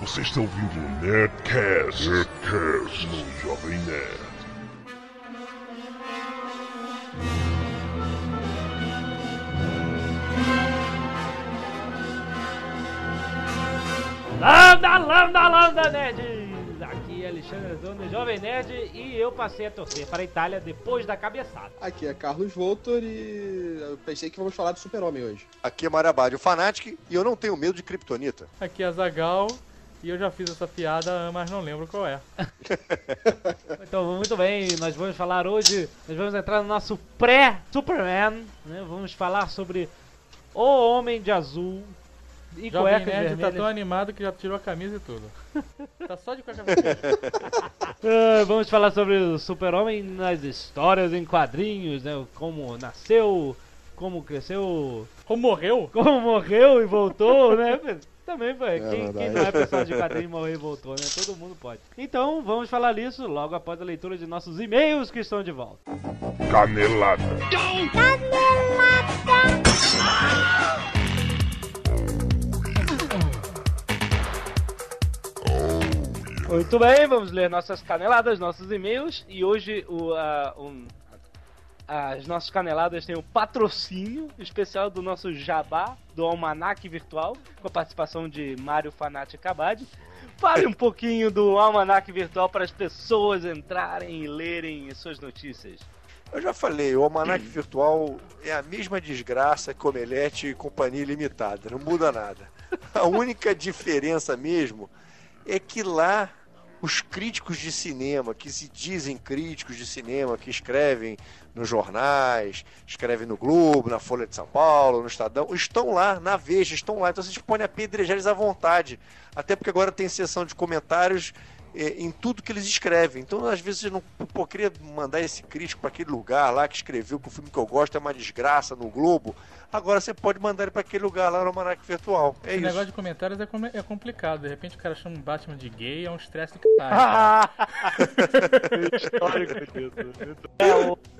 Você está ouvindo o Nerdcast, Nerdcast no Jovem Nerd. Landa, landa, landa, nerds! Aqui é Alexandre Zona, Jovem Nerd, e eu passei a torcer para a Itália depois da cabeçada. Aqui é Carlos Voltor e eu pensei que vamos falar do Super-Homem hoje. Aqui é Marabade, o Fanatic, e eu não tenho medo de Kryptonita. Aqui é Zagal e eu já fiz essa piada, mas não lembro qual é. Então, muito bem, nós vamos falar hoje, nós vamos entrar no nosso pré-Superman, né? Vamos falar sobre o Homem de Azul e Jovem cuecas Nerd tá vermelhas. tão animado que já tirou a camisa e tudo. tá só de cueca vermelha. Ah, vamos falar sobre o Super-Homem nas histórias em quadrinhos, né? Como nasceu, como cresceu, Como morreu? como morreu e voltou, né? Também, foi. quem, verdade. quem não é personagem de quadrinho morreu e voltou, né? Todo mundo pode. Então, vamos falar nisso logo após a leitura de nossos e-mails que estão de volta. Canelada. Muito bem, vamos ler nossas caneladas, nossos e-mails. E hoje o, a- um- as nossas caneladas têm o patrocínio especial do nosso Jabá, do Almanac Virtual, com a participação de Mário Fanati Cabade. Fale um pouquinho do Almanac Virtual para as pessoas entrarem e lerem suas notícias. Eu já falei, o Almanac Virtual é a mesma desgraça que Omelete e Companhia Limitada, não muda nada. A única diferença mesmo é que lá os críticos de cinema, que se dizem críticos de cinema, que escrevem nos jornais, escrevem no Globo, na Folha de São Paulo, no Estadão, estão lá, na Veja, estão lá. Então vocês podem apedrejar eles à vontade. Até porque agora tem sessão de comentários em tudo que eles escrevem. Então, às vezes, eu não pô, queria mandar esse crítico para aquele lugar lá que escreveu que o filme que eu gosto é uma desgraça no Globo. Agora você pode mandar ele para aquele lugar lá no Almanac Virtual. É Esse isso. negócio de comentários é, come- é complicado. De repente o cara chama um Batman de gay, é um estresse do caralho. Histórico disso. É,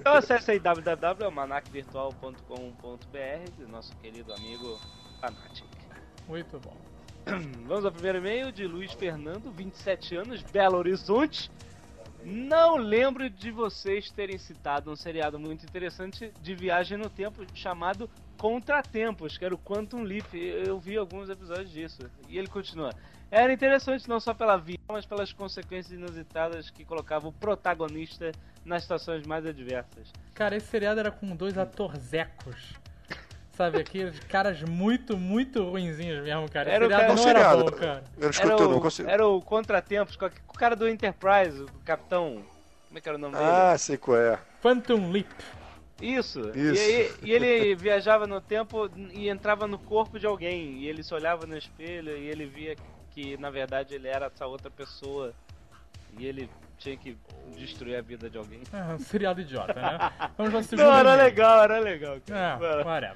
Então acesse aí www.almanacvirtual.com.br do nosso querido amigo Fanatic. Muito bom. Vamos ao primeiro e-mail de Luiz Fernando, 27 anos, Belo Horizonte. Não lembro de vocês terem citado um seriado muito interessante de viagem no tempo chamado Contratempos, que era o Quantum Leap. Eu vi alguns episódios disso. E ele continua. Era interessante não só pela vida, mas pelas consequências inusitadas que colocava o protagonista nas situações mais adversas. Cara, esse seriado era com dois atorzecos. Sabe, aqueles caras muito, muito ruinzinhos mesmo, cara. Era o seriado cara- não era bom, cara. Eu não Era escutei, não o, consigo. era o Contratempos, com o cara do Enterprise, o capitão. Como é que era o nome dele? Ah, sei qual é. Phantom Leap. Isso. Isso. E, aí- e ele viajava no tempo e entrava no corpo de alguém. E ele se olhava no espelho e ele via que na verdade ele era essa outra pessoa. E ele tinha que destruir a vida de alguém. Ah, um seriado idiota, né? Vamos o segundo Não, era legal, era legal. cara. Ah, lá.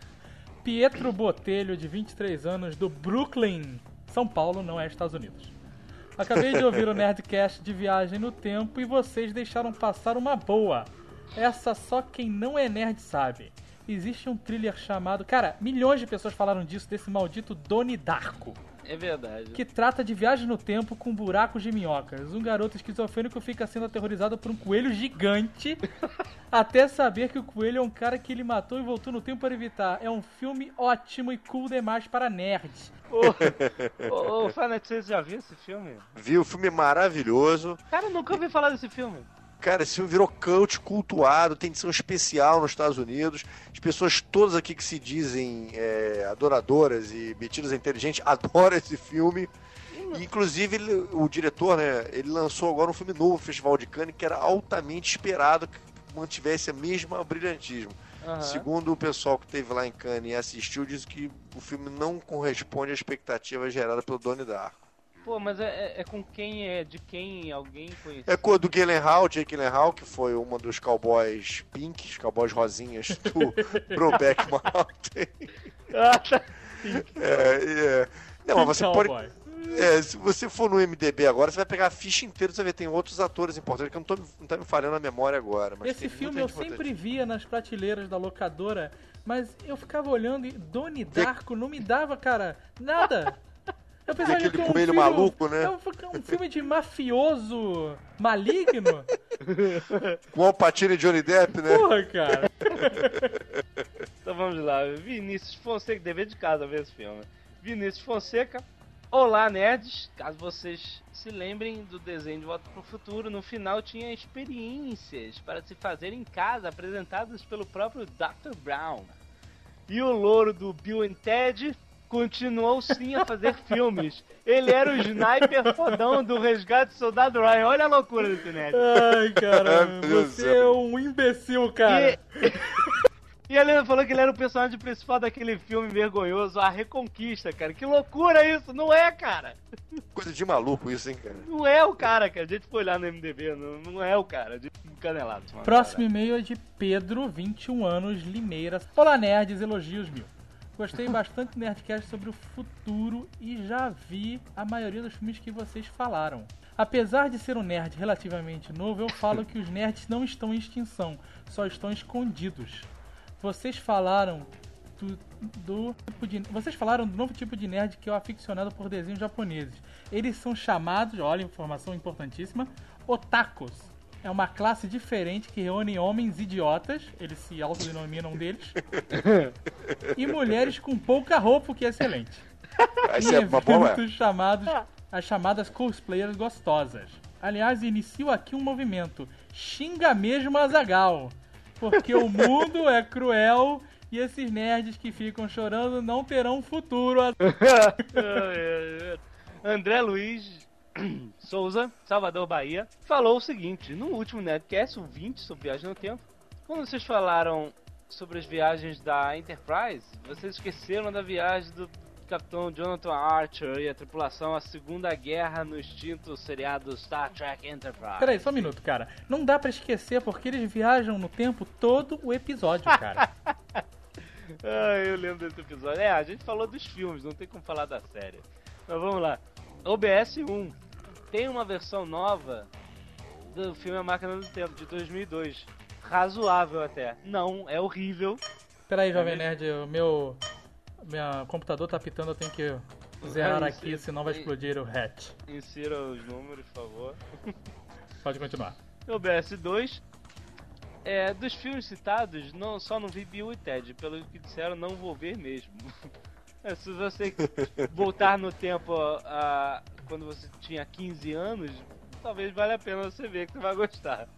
Pietro Botelho, de 23 anos, do Brooklyn, São Paulo, não é Estados Unidos. Acabei de ouvir o Nerdcast de viagem no tempo e vocês deixaram passar uma boa. Essa só quem não é nerd sabe. Existe um thriller chamado. Cara, milhões de pessoas falaram disso, desse maldito Doni Darko. É verdade. Que trata de viagem no tempo com buracos de minhocas. Um garoto esquizofrênico fica sendo aterrorizado por um coelho gigante até saber que o coelho é um cara que ele matou e voltou no tempo para evitar. É um filme ótimo e cool demais para nerds. Ô, ô, ô, Fanat, você já viu esse filme? Vi o filme maravilhoso. Cara, eu nunca ouvi falar desse filme. Cara, esse filme virou cult, cultuado, tem edição especial nos Estados Unidos. As pessoas todas aqui que se dizem é, adoradoras e metidas a inteligente adoram esse filme. E, inclusive, ele- o diretor, né, ele lançou agora um filme novo no Festival de Cannes que era altamente esperado que mantivesse a mesma brilhantismo. Aham. Segundo o pessoal que esteve lá em Cannes e assistiu, diz que o filme não corresponde à expectativa gerada pelo Donnie Darko. Pô, mas é, é- é com quem é? De quem alguém conhece? É com- do Gyllenhaal, Jake Gyllenhaal, que foi uma dos cowboys pinks, cowboys rosinhas do Brokeback Mountain. Ah, tá. É, é. Não, mas você pode... É, se você for no MDB agora, você vai pegar a ficha inteira, você vai ver tem outros atores importantes, que eu não, tô, não tá me falhando a memória agora. Mas Esse filme eu importante. sempre via nas prateleiras da locadora, mas eu ficava olhando e Doni Darko não me dava, cara, nada. Eu pensava que aquele era um coelho filme- maluco, né? É um, um filme de mafioso maligno. Com o Alpatino e Johnny Depp, né? Porra, cara. Então vamos lá. Vinícius Fonseca, dever de casa ver esse filme. Vinícius Fonseca. Olá, nerds. Caso vocês se lembrem do desenho de Volta para o Futuro, no final tinha experiências para se fazer em casa, apresentadas pelo próprio Dr. Brown. E o louro do Bill and Ted continuou sim a fazer filmes. Ele era o sniper fodão do Resgate do Soldado Ryan. Olha a loucura desse nerd. Ai, cara, do você é um imbecil, cara. E ele ainda falou que ele era o personagem principal daquele filme vergonhoso, A Reconquista, cara. Que loucura isso! Não é, cara! Coisa de maluco isso, hein, cara? Não é o cara, cara. A gente foi olhar no MDB, não, não é o cara. De canelado. Próximo e-mail é de Pedro, 21 anos, Limeira. Olá, nerds, elogios mil. Gostei bastante do Nerdcast sobre o futuro e já vi a maioria dos filmes que vocês falaram. Apesar de ser um nerd relativamente novo, eu falo que os nerds não estão em extinção, só estão escondidos. Vocês falaram do, do tipo de, vocês falaram do novo tipo de nerd que é o aficionado por desenhos japoneses. Eles são chamados, olha, informação importantíssima, otakus. É uma classe diferente que reúne homens idiotas, eles se autodenominam um deles, e mulheres com pouca roupa, o que é excelente. Em é uma boa. eventos chamados as chamadas cosplayers gostosas. Aliás, inicio aqui um movimento. Xinga mesmo Azagal. Porque o mundo é cruel e esses nerds que ficam chorando não terão futuro. André Luiz Souza, Salvador, Bahia, falou o seguinte: no último Netcast, o 20, sobre viagem no tempo, quando vocês falaram sobre as viagens da Enterprise, vocês esqueceram da viagem do Capitão Jonathan Archer e a tripulação à Segunda Guerra no extinto seriado Star Trek Enterprise. Peraí, só um minuto, cara. Não dá pra esquecer porque eles viajam no tempo todo o episódio, cara. Ah, eu lembro desse episódio. É, a gente falou dos filmes, não tem como falar da série. Mas vamos lá. OBS 1 tem uma versão nova do filme A Máquina do Tempo, de 2002. Razoável até. Não, é horrível. Peraí, Jovem Nerd, o meu. Meu computador tá pitando, eu tenho que zerar Ah, aqui, senão vai explodir o hatch. Insira os números, por favor. Pode continuar. OBS 2. É, dos filmes citados, não, só não vi Bill e Ted. Pelo que disseram, não vou ver mesmo. É, se você voltar no tempo a, quando você tinha 15 anos, talvez valha a pena você ver que você vai gostar.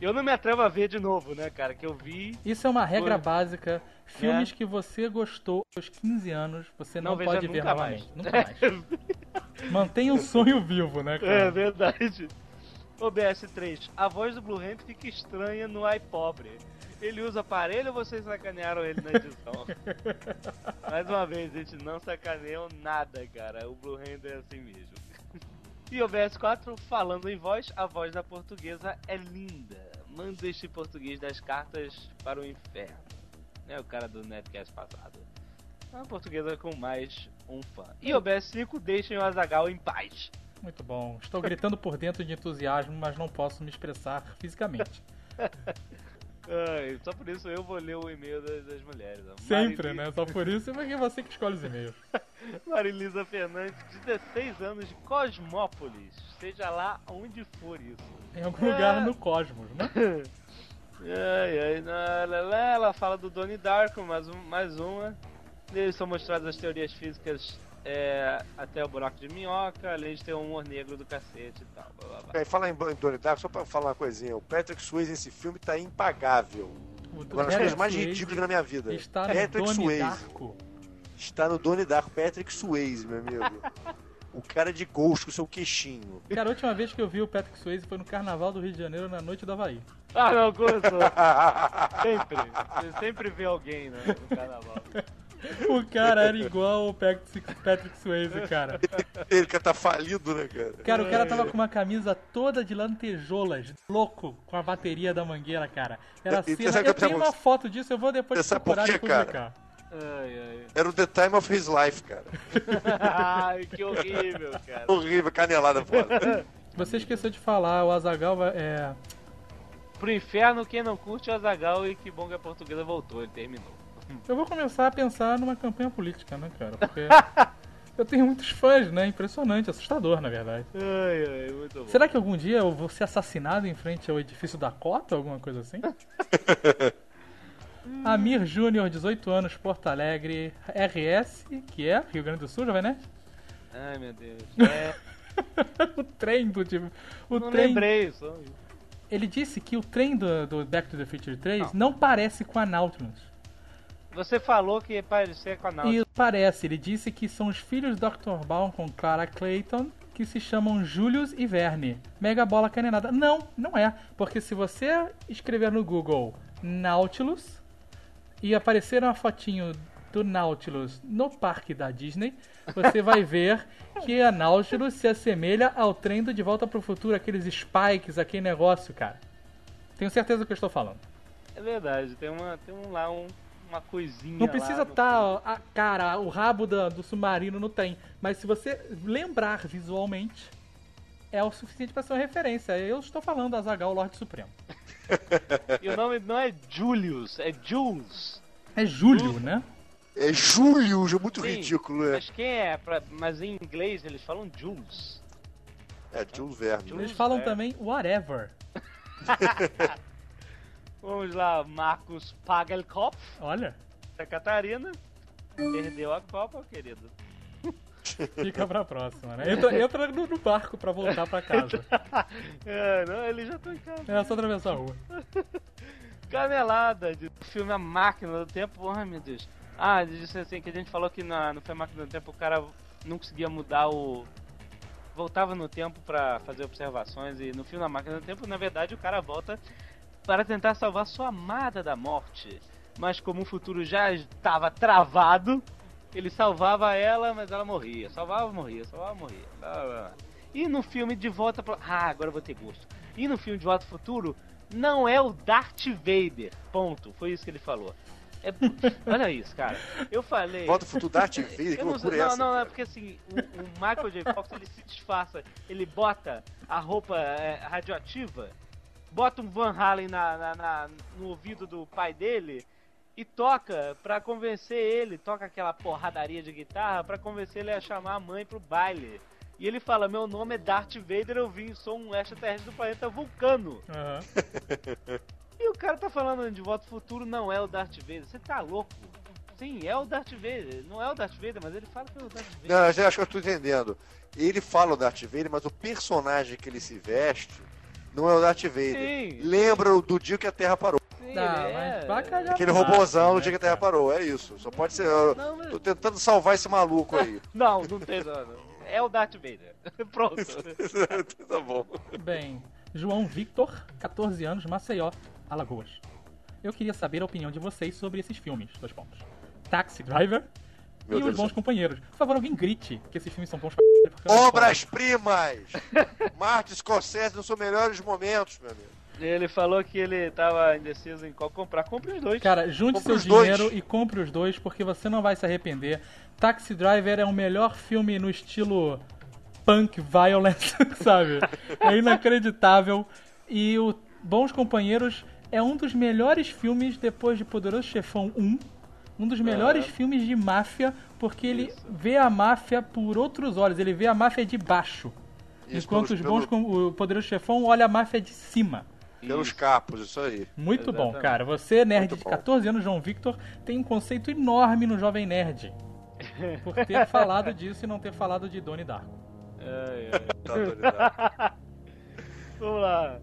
Eu não me atrevo a ver de novo, né, cara? Que eu vi. Isso é uma regra básica. Filmes que você gostou aos 15 anos, você não, Não pode ver nunca novamente. mais. Nunca mais. Mantenha o sonho vivo, né, É cara? verdade. OBS 3. A voz do Blue Hand fica estranha no iPobre. Ele usa aparelho ou vocês sacanearam ele na edição? Mais uma vez, a gente não sacaneou nada, cara. O Blue Hand é assim mesmo. E OBS 4, falando em voz, a voz da portuguesa é linda. Manda este português das cartas para o inferno. É o cara do Netcast passado. É uma portuguesa com mais um fã. E OBS 5, deixem o Azagal em paz. Muito bom. Estou gritando por dentro de entusiasmo, mas não posso me expressar fisicamente. Ai, só por isso eu vou ler o e-mail das, das mulheres. ó. Sempre, Marili- né? Só por isso, porque é você que escolhe os e-mails. Marilisa Fernandes, 16 anos de Cosmópolis. Seja lá onde for isso. Em algum lugar no cosmos, né? Ai, ai, na- lá, lá, ela fala do Donnie Darko, mais, um, mais uma. Neles são mostradas as teorias físicas é, até o buraco de minhoca, além de ter um humor negro do cacete e tal. Blá, blá, blá. É, falar em em Donnie Darko, só pra falar uma coisinha, o Patrick Swayze nesse filme tá impagável. O Uma das coisas mais ridículas da minha vida. Está no Patrick Donnie Swayze. Darko. Está no Donnie Darko, Patrick Swayze, meu amigo. o cara de Ghost com seu queixinho. Cara, a última vez que eu vi o Patrick Swayze foi no Carnaval do Rio de Janeiro, na noite do Havaí. Ah, não, começou. sempre. Você sempre vê alguém né, no carnaval. O cara era igual o Patrick Swayze, cara. Ele que tá falido, né, cara? Cara, o cara tava com uma camisa toda de lantejoulas, louco, com a bateria da mangueira, cara. Era cena... Eu tenho uma foto disso, eu vou depois Você sabe por procurar e quê, cara? publicar. Ai, Era o The Time of His Life, cara. ai. ai, que horrível, cara. Horrível, canelada foda. Você esqueceu de falar, o Azagal vai. É... Pro inferno, quem não curte o Azagal e que bom que a portuguesa voltou, ele terminou. Eu vou começar a pensar numa campanha política, né, cara? Porque Eu tenho muitos fãs, né? Impressionante, assustador, na verdade. Ai, ai, muito bom. Será que algum dia eu vou ser assassinado em frente ao edifício da Cota, alguma coisa assim? Amir Júnior, 18 anos, Porto Alegre, RS, que é Rio Grande do Sul, Jovem Nerd? Ai, meu Deus. É, o trem do tipo. O não trem. lembrei, só. Ele disse que o trem do, do Back to the Future 3 não, parece com a Nautilus. Você falou que ia parecer com a Náutica. E parece, ele disse que são os filhos do Dr. Baum com Clara Clayton que se chamam Julius e Verne. Mega bola canenada. Não, não é. Porque se você escrever no Google Nautilus e aparecer uma fotinho do Nautilus no parque da Disney, você vai ver que a Nautilus se assemelha ao trem do De Volta para o Futuro, aqueles spikes, aquele negócio, cara. Tenho certeza do que eu estou falando. É verdade, tem, uma, tem um, lá um, uma coisinha. Não precisa estar a cara, o rabo da- do submarino não tem. Mas se você lembrar visualmente, é o suficiente para ser uma referência. Eu estou falando Azagal, Lorde Supremo. E o nome não é Julius, é Jules. É Júlio, né? É Júlio, é muito Sim, ridículo, é. Mas quem é? Pra- mas em inglês eles falam Jules. É, Jules Verne. Jules. Eles falam é. também whatever. Vamos lá, Marcos Pagelkopf, Olha, Santa Catarina. Perdeu a Copa, querido. fica pra próxima, né? Entra, entra no, no barco pra voltar pra casa. É, não, eles já estão em casa. É só atravessar a rua. Canelada de filme A Máquina do Tempo. Ai meu Deus. Ah, disse assim que a gente falou que na, no filme A Máquina do Tempo o cara não conseguia mudar o. Voltava no tempo pra fazer observações e no filme A Máquina do Tempo, na verdade, o cara volta para tentar salvar sua amada da morte. Mas como o futuro já estava travado, ele salvava ela, mas ela morria. Salvava, morria, salvava, morria. E no filme De Volta para Ah, agora eu vou ter gosto. E no filme De Volta ao Futuro, não é o Darth Vader. Ponto. Foi isso que ele falou. É... Olha isso, cara. Eu falei. Volta pro futuro Darth Vader, que não, loucura é não, essa? não, é cara? porque assim, o, o Michael J. Fox ele se disfarça, ele bota a roupa é, radioativa, bota um Van Halen na, na- na- no ouvido do pai dele e toca pra convencer ele, toca aquela porradaria de guitarra pra convencer ele a chamar a mãe pro baile. E ele fala: Meu nome é Darth Vader, eu vim, sou um extraterrestre do planeta Vulcano. Aham. E o cara tá falando de Volta ao Futuro, não é o Darth Vader. Você tá louco? Sim, é o Darth Vader. Não é o Darth Vader, mas ele fala que é o Darth Vader. Não, eu já acho que eu tô entendendo. Ele fala o Darth Vader, mas o personagem que ele se veste não é o Darth Vader. Sim. Lembra o do dia que a Terra parou. Sim, Tá, é- Aquele mato, robôzão né, do dia que a Terra cara? parou, é isso. Só pode ser. Não, mas- tô tentando salvar esse maluco aí. Não, não tem nada. É o Darth Vader. Pronto. tá bom. Bem, João Victor, 14 anos, Maceió, Alagoas. Eu queria saber a opinião de vocês sobre esses filmes. Dois pontos. Taxi Driver Meu e Deus Os Bons do Companheiros. Por favor, alguém grite que esses filmes são bons pra Obras-primas! Martin Scorsese nos seus melhores momentos, meu amigo. Ele falou que ele tava indeciso em qual comprar. Compre os dois. Cara, junte Compre seu os dois. dinheiro e compre os dois, porque você não vai se arrepender. Taxi Driver é o melhor filme no estilo punk violence, sabe? É inacreditável. E o Bons Companheiros é um dos melhores filmes depois de Poderoso Chefão 1. Um dos melhores filmes de máfia, porque ele Isso. vê a máfia por outros olhos, ele vê a máfia de baixo. Isso, enquanto pelos- os bons pelo- com o Poderoso Chefão olha a máfia de cima. Pelos Isso. capos, isso aí. Muito bom, Exatamente. cara. Você, nerd Muito de bom. 14 anos, João Victor, tem um conceito enorme no Jovem Nerd. Por ter falado disso e não ter falado de Donnie Darko. Ai, ai. Tá autoridade. Vamos lá.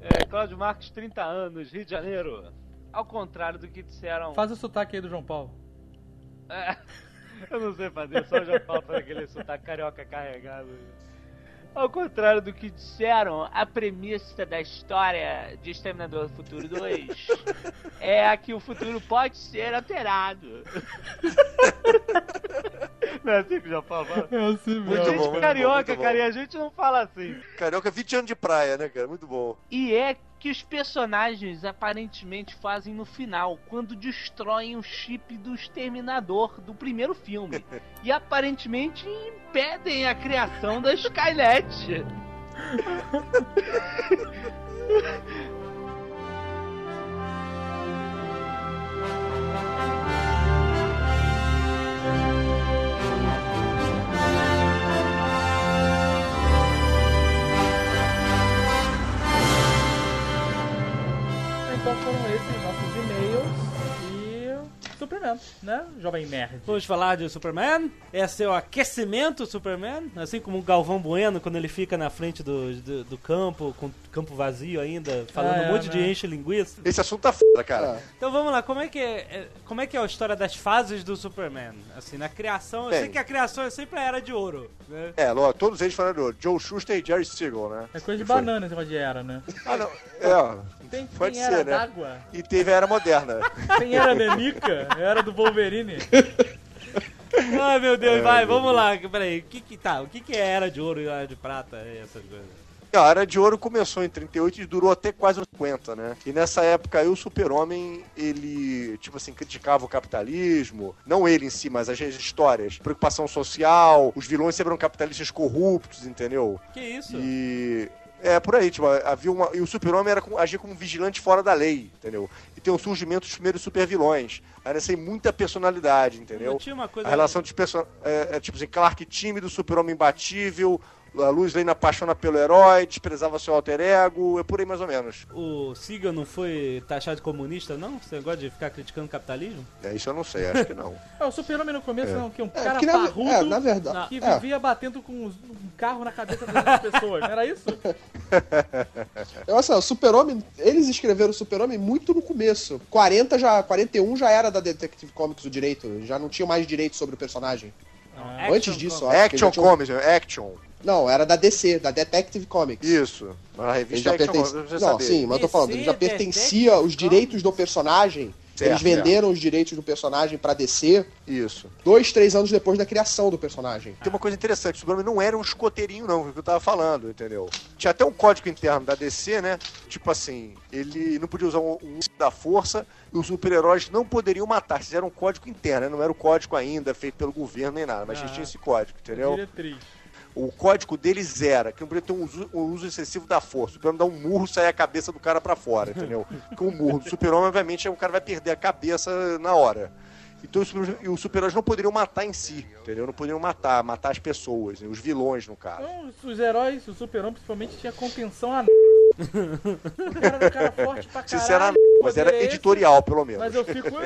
É, Cláudio Marques, 30 anos, Rio de Janeiro. Ao contrário do que disseram. Faz o sotaque aí do João Paulo. É, eu não sei fazer, só já falo para aquele sotaque carioca carregado. Ao contrário do que disseram, a premissa da história de Exterminador do Futuro 2 é a que o futuro pode ser alterado. Não é assim que já fala? É assim Muito gente bom, muito carioca, bom, cara, e a gente não fala assim. Carioca, 20 anos de praia, né, cara? Muito bom. E é que os personagens aparentemente fazem no final, quando destroem o chip do exterminador do primeiro filme. e aparentemente impedem a criação da Skynet. Superman, né, jovem nerd? Vamos falar de Superman. Esse é o aquecimento Superman. Assim como o Galvão Bueno, quando ele fica na frente do, do, do campo, com o campo vazio ainda, falando Ah, é, um monte de né? enche linguiça. Esse assunto tá foda, cara. É. Então vamos lá, como é que é, é- como é que é a história das fases do Superman? Assim, na criação, eu Bem. sei que a criação é sempre a era de ouro, né? É, ló, todos eles falaram Joe Schuster e Jerry Siegel, né? É coisa de E banana esse negócio de era, né? Ah, não. É, ó. Tem, Pode tem era ser, né? d'água, E teve a Era Moderna. tem era nenica, era do Wolverine. Ai meu Deus, É, vai, meu vamos lá. Peraí, o que que tá? O que que é era de ouro e era de prata e essas coisas? A Era de Ouro começou em 38 e durou até quase uns 50, né? E nessa época aí o Super-Homem, ele, tipo assim, criticava o capitalismo. Não ele em si, mas as histórias. Preocupação social, os vilões sempre eram capitalistas corruptos, entendeu? Que isso? E. É, por aí, tipo, havia uma. E o super-homem era agia como um vigilante fora da lei, entendeu? E tem o surgimento dos primeiros super-vilões. Aí nessa aí muita personalidade, entendeu? Não tinha uma coisa. A relação dos personagens. É, é, tipo assim, Clark tímido, super-homem imbatível, a Luz Lane apaixona pelo herói, desprezava seu alter ego, é por aí mais ou menos. O Siga não foi taxado de comunista, não? Esse negócio de ficar criticando o capitalismo? É, isso eu não sei, acho que não. É, o super-homem no começo é, um, que um É, cara porque na, parrudo é, na verdade. que é. vivia batendo com um carro na cabeça das pessoas, não era isso? Eu, assim, o Super-Homem, eles escreveram o Super-Homem muito no começo. 40 já, 41 já era da Detective Comics o direito, já não tinha mais direito sobre o personagem. Ah, Antes disso, eu acho que Action Comics, né? Action. Não, era da DC, da Detective Comics. Isso. A Ele revista já Action pertence... Não, saber. sim, mas eu tô falando, ele já pertencia os direitos do personagem. Certo, eles venderam os direitos do personagem pra DC Isso. dois, três anos depois da criação do personagem. Tem uma coisa interessante, o Superman não era um escoteirinho, não, foi o que eu tava falando, entendeu? Tinha até um código interno da DC, né? Tipo assim, ele não podia usar um, um da força e os super-heróis não poderiam matar. Fizeram um código interno, né? Não era o código ainda feito pelo governo nem nada, mas Ah. eles tinham esse código, entendeu? Diretriz. O código deles era que não podia ter um uso, um uso excessivo da força. O Superman dá um murro e sai a cabeça do cara pra fora, entendeu? Com o murro do Super-Homem, obviamente, o cara vai perder a cabeça na hora. Então os super- e os super-heróis não poderiam matar em si, entendeu? Não poderiam matar, matar as pessoas, né? os vilões, no caso. Então, os- heróis, o super-homem principalmente tinha contenção a O cara era um cara forte pra caralho. Sinceramente, mas era poder esse, editorial, pelo menos. Mas eu fico...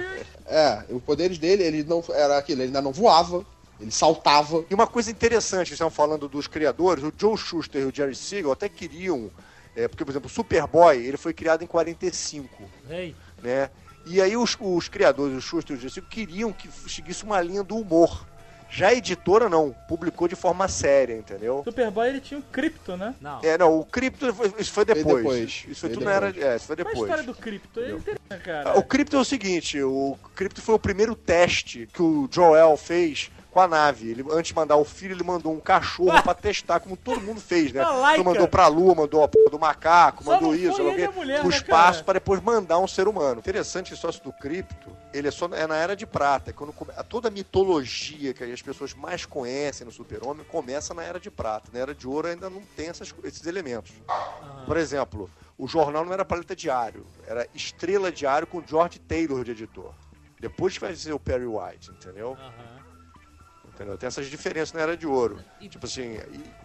É, os poderes dele, ele não era aquilo, ele ainda não voava, ele saltava. E uma coisa interessante, vocês estão falando dos criadores, o Joe Schuster e o Jerry Siegel até queriam, é, porque, por exemplo, o Superboy, ele foi criado em 45, Ei, né? E aí os, os criadores, o Schuster e o Jerry Siegel, queriam que seguisse uma linha do humor. Já a editora não, publicou de forma séria, entendeu? Superboy ele tinha um cripto, né? não. É, não, o Krypto, foi- isso foi depois. depois. Isso foi tudo na era. depois. É, isso foi Qual a depois. história do cripto? É interessante, cara. Ah, O Crypto é o seguinte, o Crypto foi o primeiro teste que o Joel fez com a nave. Ele, antes de mandar o filho, ele mandou um cachorro pra testar, como todo mundo fez, né? Então mandou pra lua, mandou a porra do macaco, Só mandou isso, foi sei lá o ele quê, a mulher, pro né, espaço para depois mandar um ser humano. Interessante esse sócio do Crypto, ele é só é na Era de Prata. Quando come- toda a mitologia que as pessoas mais conhecem no Super-Homem começa na Era de Prata. Na Era de Ouro ainda não tem essas esses elementos. Por exemplo, o jornal não era Planeta Diário, era Estrela Diário com George Taylor de editor. Depois que vai ser o Perry White, entendeu? Aham. Entendeu? Tem essas diferenças na Era de Ouro. Tipo assim,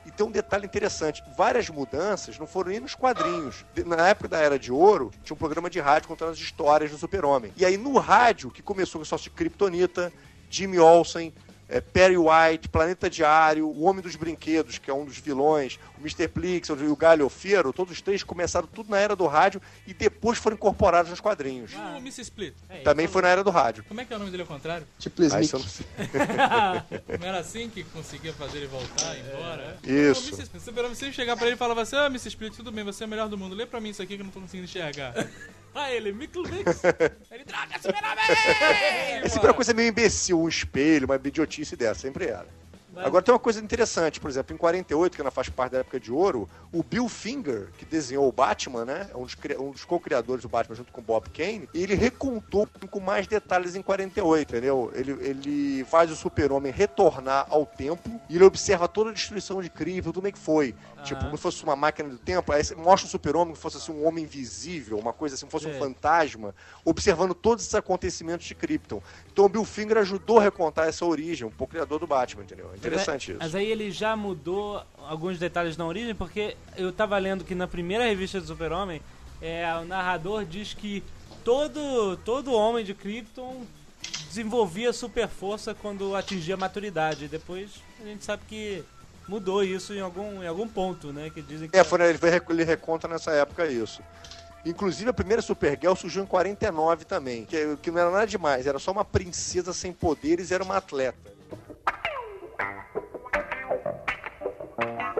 e, e tem um detalhe interessante: várias mudanças não foram nem nos quadrinhos. Na época da Era de Ouro, tinha um programa de rádio contando as histórias do Super-Homem. E aí no rádio, que começou com o sócio Kryptonita, Jimmy Olsen, é, Perry White, Planeta Diário, O Homem dos Brinquedos, que é um dos vilões, Mr. Plix e o Galhofeiro, todos os três começaram tudo na era do rádio e depois foram incorporados nos quadrinhos. O Mr. Split. É, Também isso foi na era do rádio. Como é que é o nome dele ao contrário? Tipo Ah, Smic. isso eu não sei. Não era assim que conseguia fazer ele voltar, ir embora? Isso. Ô, Mr. Split, você chegar pra ele e falava assim, ah, Mr. Split, tudo bem, você é o melhor do mundo. Lê pra mim isso aqui que eu não tô conseguindo enxergar. Ah, ele, Mickle Mix. ele, droga, Super-Homem! É sempre uma coisa meio imbecil, um espelho, uma idiotice dessa, sempre era. Agora tem uma coisa interessante, por exemplo, em 48, que ainda faz parte da época de ouro, o Bill Finger, que desenhou o Batman, né? É um dos, um dos co-criadores do Batman junto com o Bob Kane, ele recontou com mais detalhes em 48, entendeu? Ele, ele faz o super-homem retornar ao tempo e ele observa toda a destruição de Krypton, tudo como é que foi. Tipo, como se fosse uma máquina do tempo, aí mostra o super-homem que fosse assim, um homem invisível, uma coisa assim, fosse É. um fantasma, observando todos esses acontecimentos de Krypton. Então o Bill Finger ajudou a recontar essa origem, um pouco criador do Batman, entendeu? É interessante isso. Mas aí ele já mudou alguns detalhes na origem, porque eu tava lendo que na primeira revista do Super-Homem, é, o narrador diz que todo, todo homem de Krypton desenvolvia super força quando atingia a maturidade. E depois a gente sabe que mudou isso em algum, em algum ponto, né? Que dizem que É, foi, ele, foi, ele reconta nessa época isso. Inclusive, a primeira Supergirl surgiu em 49 também, que, que não era nada demais, era só uma princesa sem poderes e era uma atleta. Thank you.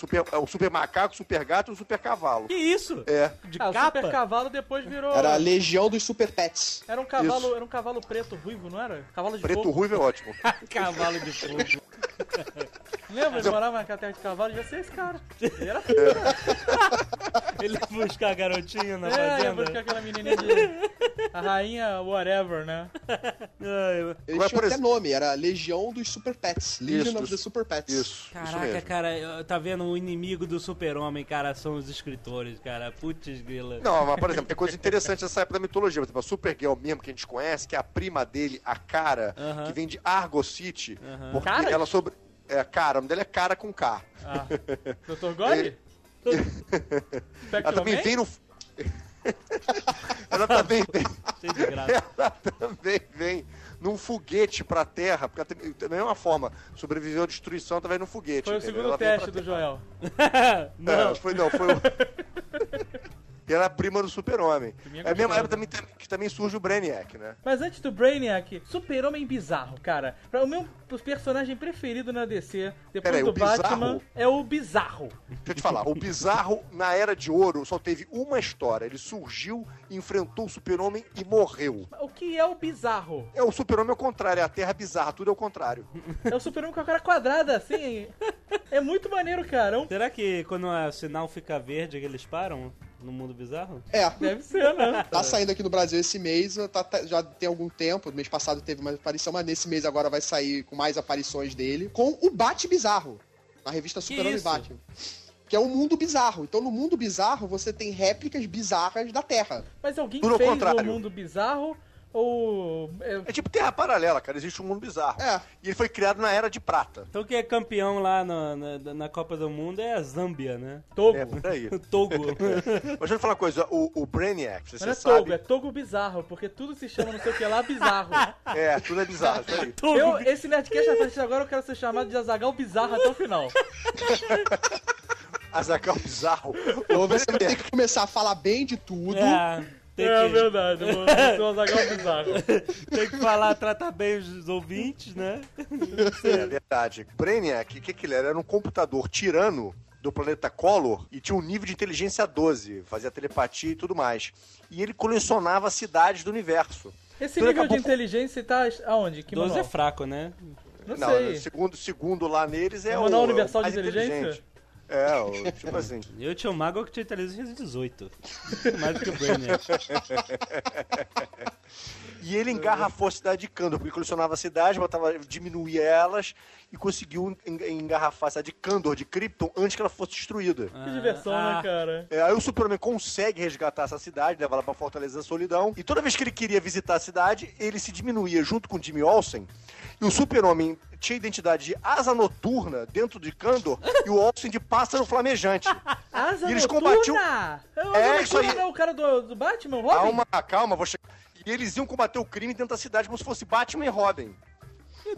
Super, é o super macaco, o super gato e o super cavalo. Que isso? É. De Ah, o capa? Super Cavalo depois virou. Era a legião dos Super Pets. Era um cavalo, Isso. era um cavalo preto ruivo, não era? Cavalo de Preto fogo. ruivo é ótimo. Cavalo de fogo. Lembra? Ele morava na terra de cavalo, devia ser esse cara. Ele era Ele ia buscar a garotinha na É, ia fazenda. buscar aquela menininha de. A rainha whatever, né? Tinham por até exemplo- nome, era Legião dos Super Pets. Legion Isso, of the Super Pets. Isso, isso Caraca, mesmo. cara, eu- tá vendo? O inimigo do super-homem, cara, são os escritores, cara. Putz, grila. Não, mas, por exemplo, tem coisa interessante nessa época da mitologia. Por exemplo, a Supergirl mesmo, que a gente conhece, que é a prima dele, a Cara, Aham. que vem de Argo City. Aham. Porque Cara? ela sobre... É, Cara, o nome dela é Cara com K. Ah, Dr. God? Ela também Spectrum vem no... ela também vem... Cheio de graça. Ela também vem num foguete pra Terra, porque é uma forma. Sobreviveu à destruição através de um foguete. Foi o entendeu? segundo Ela teste do Joel. É, Não, foi não, foi o. que era a prima do super-homem. É a mesma época também, que também surge o Brainiac, né? Mas antes do Brainiac, Super-Homem bizarro, cara. Pra- O meu personagem preferido na DC, depois Peraí, do o bizarro? Batman, é o bizarro. Deixa eu te falar, o Bizarro, na Era de Ouro, só teve uma história. Ele surgiu, enfrentou o super-homem e morreu. O que é o bizarro? É o super-homem ao contrário, é a Terra bizarra, tudo é o contrário. É o Super-Homem com a cara quadrada, assim. É muito maneiro, cara. É Será que quando o sinal fica verde eles param no mundo bizarro? É, Deve ser, né? tá saindo aqui no Brasil esse mês, tá- tá- já tem algum tempo, mês passado teve uma aparição, mas nesse mês agora vai sair com mais aparições dele, com o Bate Bizarro, na revista isso? Batman. Que é um mundo bizarro. Então, no mundo bizarro, você tem réplicas bizarras da Terra. Mas alguém Tudo ao fez o contrário. mundo bizarro ou. é- É tipo Terra Paralela, cara, existe um mundo bizarro. É. E ele foi criado na Era de Prata. Então quem é campeão lá na, na, na Copa do Mundo é a Zâmbia, né? Togo. É, por aí. Togo. Mas deixa eu falar uma coisa, o, o Brainiac, você Mas não é sabe... Togo, é Togo bizarro, porque tudo se chama não sei o que lá bizarro. É, tudo é bizarro, isso aí. Togo. Eu, esse Nerdcast a partir de agora eu quero ser chamado de Azagal Bizarro até o final. Azaghal bizarro. Ou você vai ter que começar a falar bem de tudo. É, tem, É que, verdade, eu vou ser o Azagal Bizarro. tem que falar, tratar bem os ouvintes, né? É verdade. Brainiac, o que, que ele era? Era um computador tirano do planeta Collor e tinha um nível de inteligência 12, fazia telepatia e tudo mais. E ele colecionava cidades do universo. Esse Tudo nível de inteligência tá aonde? Que 12 manual? é fraco, né? Não, Não, sei. segundo, segundo lá neles é É o. Manual é o Universal de Inteligência? É, o, tipo assim. Eu tinha o Mago que tinha inteligência de 18. Mais do que o Brainiac. E ele engarrafou a cidade de Kandor, porque colecionava cidades, botava, diminuía elas e conseguiu en- engarrafar a cidade de Kandor, de Krypton, antes que ela fosse destruída. Que diversão, Ah. né, cara? É, aí o Superman consegue resgatar essa cidade, leva ela pra Fortaleza da Solidão. E toda vez que ele queria visitar a cidade, ele se diminuía junto com o Jimmy Olsen. E o Super-Homem tinha a identidade de asa noturna dentro de Kandor e o Olsen de pássaro flamejante. Asa E eles noturna! combatiam- É, o É, isso aí. é o cara do, do Batman, Robin? Calma, calma, vou chegar. E eles iam combater o crime dentro da cidade como se fosse Batman e Robin.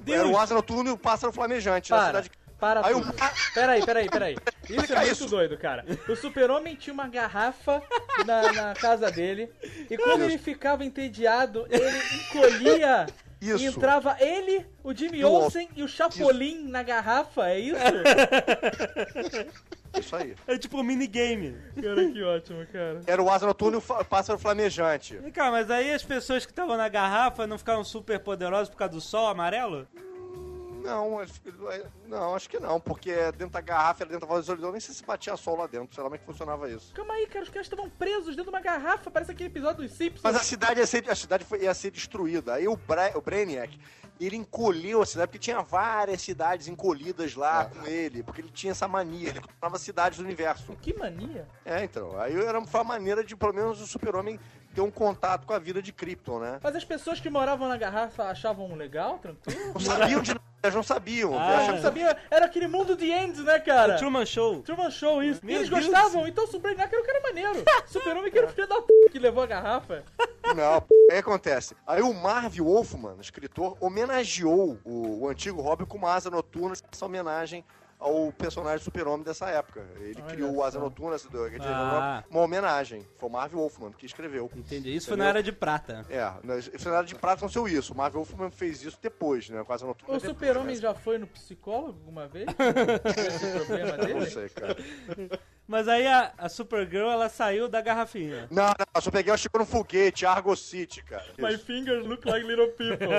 Meu Era o Deus! asa noturno e o pássaro flamejante na Para, cidade. para Aí tudo. o- Peraí, peraí, peraí. Isso é muito isso. doido, cara. O super-homem tinha uma garrafa na, na casa dele e quando ele ficava entediado, ele encolhia Isso. e entrava ele, o Jimmy Olsen e o Chapolin na garrafa, é isso? Isso aí. É tipo um minigame. cara, que ótimo, cara. Era o asa noturno e o pássaro flamejante. Vem cá, mas aí as pessoas que estavam na garrafa não ficaram super poderosas por causa do sol amarelo? Não, acho que- não, acho que não, porque dentro da garrafa, era dentro da voz de solidão, nem sei se batia sol lá dentro, sei lá como é que funcionava isso. Calma aí, cara, os caras estavam presos dentro de uma garrafa, parece aquele episódio dos Simpsons. Mas a cidade ia ser, a cidade foi- ia ser destruída. Aí o, Bra, o Brainiac, ele encolheu a cidade, porque tinha várias cidades encolhidas lá com ele, porque ele tinha essa mania, ele colecionava cidades do universo. Que mania. É, então, aí era, foi uma maneira de, pelo menos, o super-homem ter um contato com a vida de Krypton, né? Mas as pessoas que moravam na garrafa achavam legal, tranquilo? Não sabiam de nada, eles não sabiam. Ah, Achavam que sabia, era aquele mundo de Ends, né, cara? Truman Show. Truman Show, isso. E Meu eles Deus. gostavam, então o Superman era o cara maneiro. Super-Homem que era o filho da p que levou a garrafa. Não, p... aí acontece. Aí o Marv Wolfman, escritor, homenageou o, o antigo Robin com uma asa noturna, essa homenagem ao personagem super-homem dessa época. Ele Olha criou o. Asa Noturna, Ah. uma, homenagem. Foi o Marv Wolfman que escreveu. Entendi. Isso foi Entendeu? na era de prata. É, na cenário de prata aconteceu isso. O Marv Wolfman fez isso depois, né? Com Asa Noturna. O Super-Homem né? já foi no psicólogo alguma vez? Esse problema Não dele? sei, cara. Mas aí a, a Supergirl, ela saiu da garrafinha. Não, não, a Supergirl chegou no foguete, Argo City, cara. My fingers look like little people.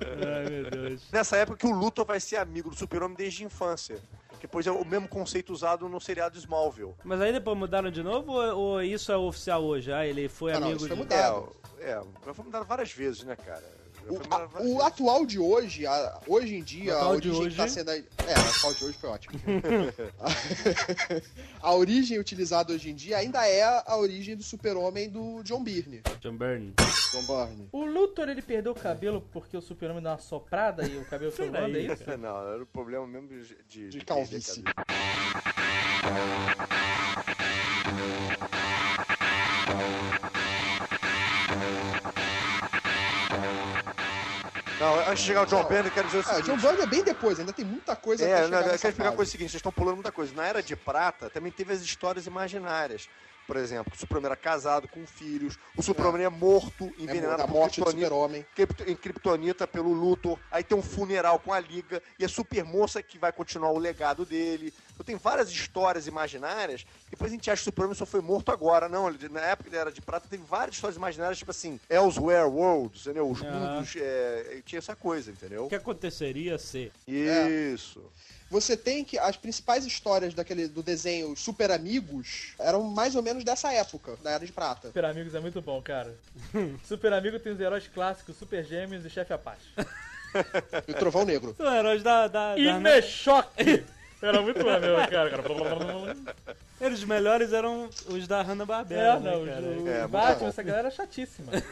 Ai, meu Deus. Nessa época que o Luthor vai ser amigo do Super-Homem desde a infância. Que depois é o mesmo conceito usado no seriado Smallville. Mas aí depois mudaram de novo ou, ou isso é oficial hoje? Ah, ele foi Não, não, amigo isso foi de... mudado. É, é, já foi mudado várias vezes, né, cara? O, o atual de hoje, a- hoje em dia, a de origem hoje? que tá sendo. É, o atual de hoje foi ótimo. a origem utilizada hoje em dia ainda é a origem do super-homem do John Byrne. John Byrne. John Byrne. O Luthor, ele perdeu o cabelo porque o Super-Homem deu uma soprada e o cabelo foi voando, é isso? Não, era o problema mesmo de... De, De calvície. perder Não, antes de chegar o John Byrne, eu quero dizer o Ah, seguinte... John Byrne é bem depois, ainda tem muita coisa É, até não, eu quero explicar a coisa seguinte, vocês estão pulando muita coisa. Na Era de Prata também teve as histórias imaginárias. Por exemplo, o Superman era casado com filhos, o Superman é, morto, É envenenado a por morte do Kryptonita, super-homem. Em Kryptonita pelo Luthor, aí tem um funeral com a Liga, e a Supermoça que vai continuar o legado dele. Então tem várias histórias imaginárias, depois a gente acha que o Superman só foi morto agora. Não, ele- na época da Era de Prata teve várias histórias imaginárias, tipo assim, Elsewhere Worlds, entendeu? Os Ah. mundos, é, tinha essa coisa, entendeu? O que aconteceria se... Isso. Você tem que. As principais histórias daquele, do desenho Super Amigos eram mais ou menos dessa época, da Era de Prata. Super Amigos é muito bom, cara. Super Amigo tem os heróis clássicos, Super Gêmeos e Chefe Apache. E o Trovão Negro. São heróis da... da, da! Era muito maneiro, cara. cara. Eles melhores eram os da Hanna-Barbera, É, né, não, cara? o, É, Batman, essa galera é chatíssima.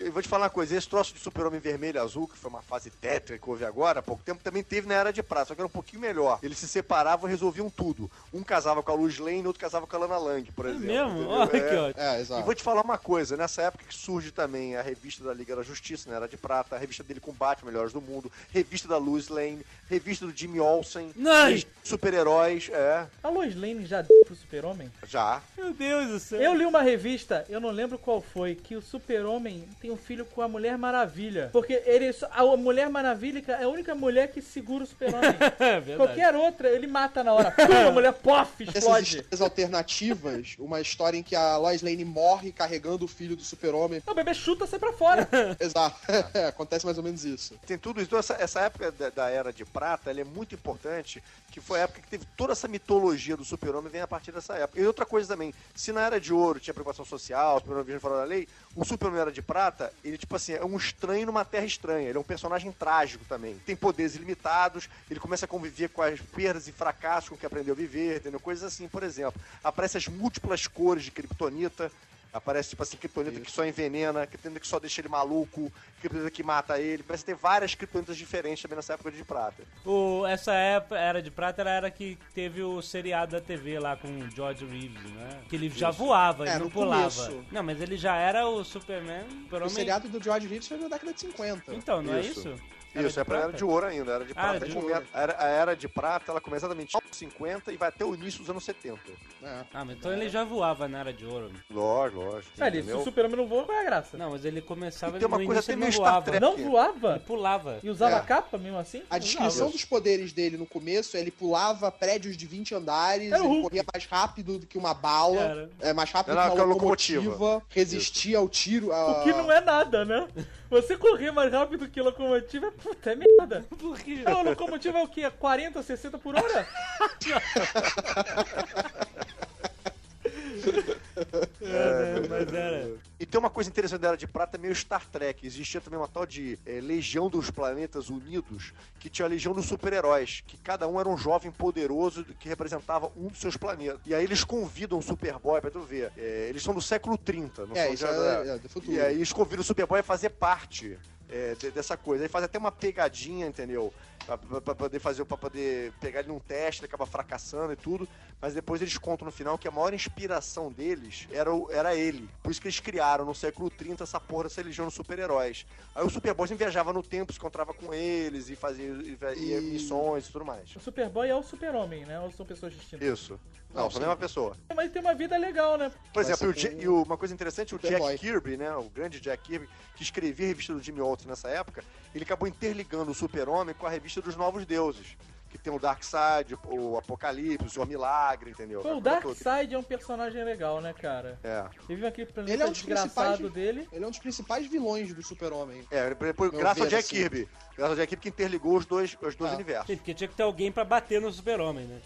Eu vou te falar uma coisa, esse troço de super-homem vermelho e azul, que foi uma fase tétrica que houve agora, há pouco tempo, também teve na Era de Prata, só que era um pouquinho melhor. Eles se separavam e resolviam tudo. Um casava com a Luz Lane, outro casava com a Lana Lang, por É exemplo. mesmo? entendeu? Olha que É. ótimo. É, E exato. vou te falar uma coisa, nessa época que surge também a revista da Liga da Justiça, né, Era de Prata, a revista dele com Batman, Melhores do Mundo, revista da Luz Lane, revista do Jimmy Olsen, super-heróis, é, A Lois Lane já deu pro Super-Homem? já. Meu Deus do céu. Eu li uma revista, eu não lembro qual foi, que o Super-Homem tem um filho com a Mulher Maravilha. Porque ele, só- a Mulher Maravilha é a única mulher que segura o Super-Homem. É verdade. Qualquer outra, ele mata na hora. Pum, a mulher pof, Essas explode. histórias alternativas, uma história em que a Lois Lane morre carregando o filho do super-homem. O bebê chuta sai pra fora. Exato. Acontece mais ou menos isso. Tem tudo isso. Então, essa, essa época da, da Era de Prata, ela é muito importante, que foi a época que teve toda essa mitologia do super-homem, vem a partir dessa época. E outra coisa também, se na Era de Ouro tinha preocupação social, o super-homem fora da lei, o super-homem Era de Prata, ele, tipo assim, é um estranho numa terra estranha. Ele é um personagem trágico também. Tem poderes ilimitados, ele começa a conviver com as perdas e fracassos com que aprendeu a viver, entendeu? Coisas assim, por exemplo. Aparecem as múltiplas cores de Kryptonita, Aparece, tipo assim, Kryptonita que só envenena, Kryptonita que só deixa ele maluco, Kryptonita que mata ele. Parece ter várias Kryptonitas diferentes também nessa época de prata. O, essa época, Era de Prata, era a era que teve o seriado da TV lá com o George Reeves, né? Que ele já voava, É, ele não pulava. começo. Não, mas ele já era o Superman, O Superman... seriado do George Reeves foi na década de 50. Então, não Isso. é isso? Era Isso, de é pra Era de Ouro ainda, Era de Ah, Prata. era de era, a Era de Prata, ela começa exatamente aos 50 e vai até o início dos anos 70. É. Ah, mas então ele já voava na Era de Ouro. Lógico, lógico. É, ele, se o Super-Homem não voa, qual é a graça? Não, mas ele começava E tem uma no coisa início ele não voava. Trek. Não Ele voava? pulava. E usava É. capa mesmo assim? A descrição dos poderes dele no começo é ele pulava prédios de 20 andares, ele Hulk. corria mais rápido do que uma bala, Era. é mais rápido Era que uma locomotiva, locomotiva. resistia ao tiro. A... O que não é nada, né? Você correr mais rápido que a locomotiva, puta, é merda. Por quê? A locomotiva é o quê? 40, 60 por hora? É, né, mas era. E tem uma coisa interessante da Era de Prata, meio Star Trek. Existia também uma tal de eh, Legião dos Planetas Unidos, que tinha a Legião dos Super-Heróis, que cada um era um jovem poderoso que representava um dos seus planetas. E aí eles convidam o Superboy, pra tu ver. Eh, eles são do século 30, não É, são isso já é, da- é do futuro. E aí eles convidam o Superboy a fazer parte é, de- dessa coisa. Aí faz até uma pegadinha, entendeu? Pra poder fazer, pra poder pegar ele num teste, ele acaba fracassando e tudo. Mas depois eles contam no final que a maior inspiração deles era, o- era ele. Por isso que eles criaram no século 30 essa porra dessa legião de super-heróis. Aí o Superboy sempre viajava no tempo, se encontrava com eles e fazia e, E- missões e tudo mais. O Superboy é o super-homem, né? Ou são pessoas distintas? Isso. Não, são a mesma pessoa. Mas tem uma vida legal, né? Por exemplo, e o e o- uma coisa interessante, o Superboy. Jack Kirby, né, o grande Jack Kirby, que escrevia a revista do Jimmy Olsen nessa época, ele acabou interligando o Super-Homem com a revista dos Novos Deuses, que tem o Darkseid, o Apocalipse, o Milagre, entendeu? Pô, o Darkseid é um personagem legal, né, cara? É. Aquele planeta Ele é um dos desgraçado principais- dele. Ele é um dos principais vilões do Super-Homem. É, depois, Meu graças ao Jack assim. Kirby. Graças ao Jack Kirby que interligou os dois, os dois Ah. universos. Sim, porque tinha que ter alguém pra bater no super-homem, né?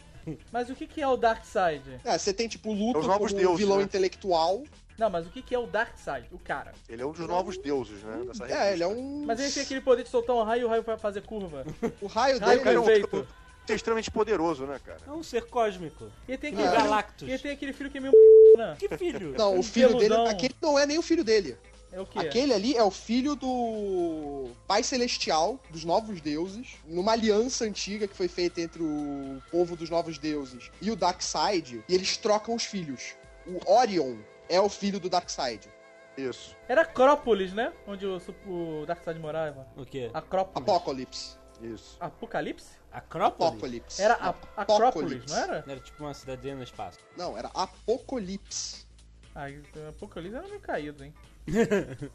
Mas o que, que é o Darkseid? É, você tem tipo Luthor Os novos como um deuses, vilão né? intelectual. Não, mas o que, que é o Darkseid? O cara. Ele é um dos novos deuses, né, dessa revista. É, ele é um. Mas ele tem aquele poder de soltar um raio e o raio vai fazer curva. O raio Raio dele. é um-. Ele é extremamente poderoso, né, cara? É um ser cósmico. E tem O aquele, Galactus. e tem aquele filho que é meio né? Que filho? Não, o filho dele. Aquele não é nem o filho dele. É o quê? Aquele ali é o filho do Pai Celestial, dos Novos Deuses, numa aliança antiga que foi feita entre o povo dos Novos Deuses e o Darkseid, e eles trocam os filhos. O Orion é o filho do Darkseid. Isso. Era Acrópolis, né? Onde o, o Darkseid morava. O quê? Acrópolis. Apocalypse. Isso. Apocalipse? Acrópole? Apocalypse. Era a Acrópolis, não era? Era tipo uma cidadezinha no espaço. Não, era Apocalypse. Ah, então, Apocalipse era meio caído, hein?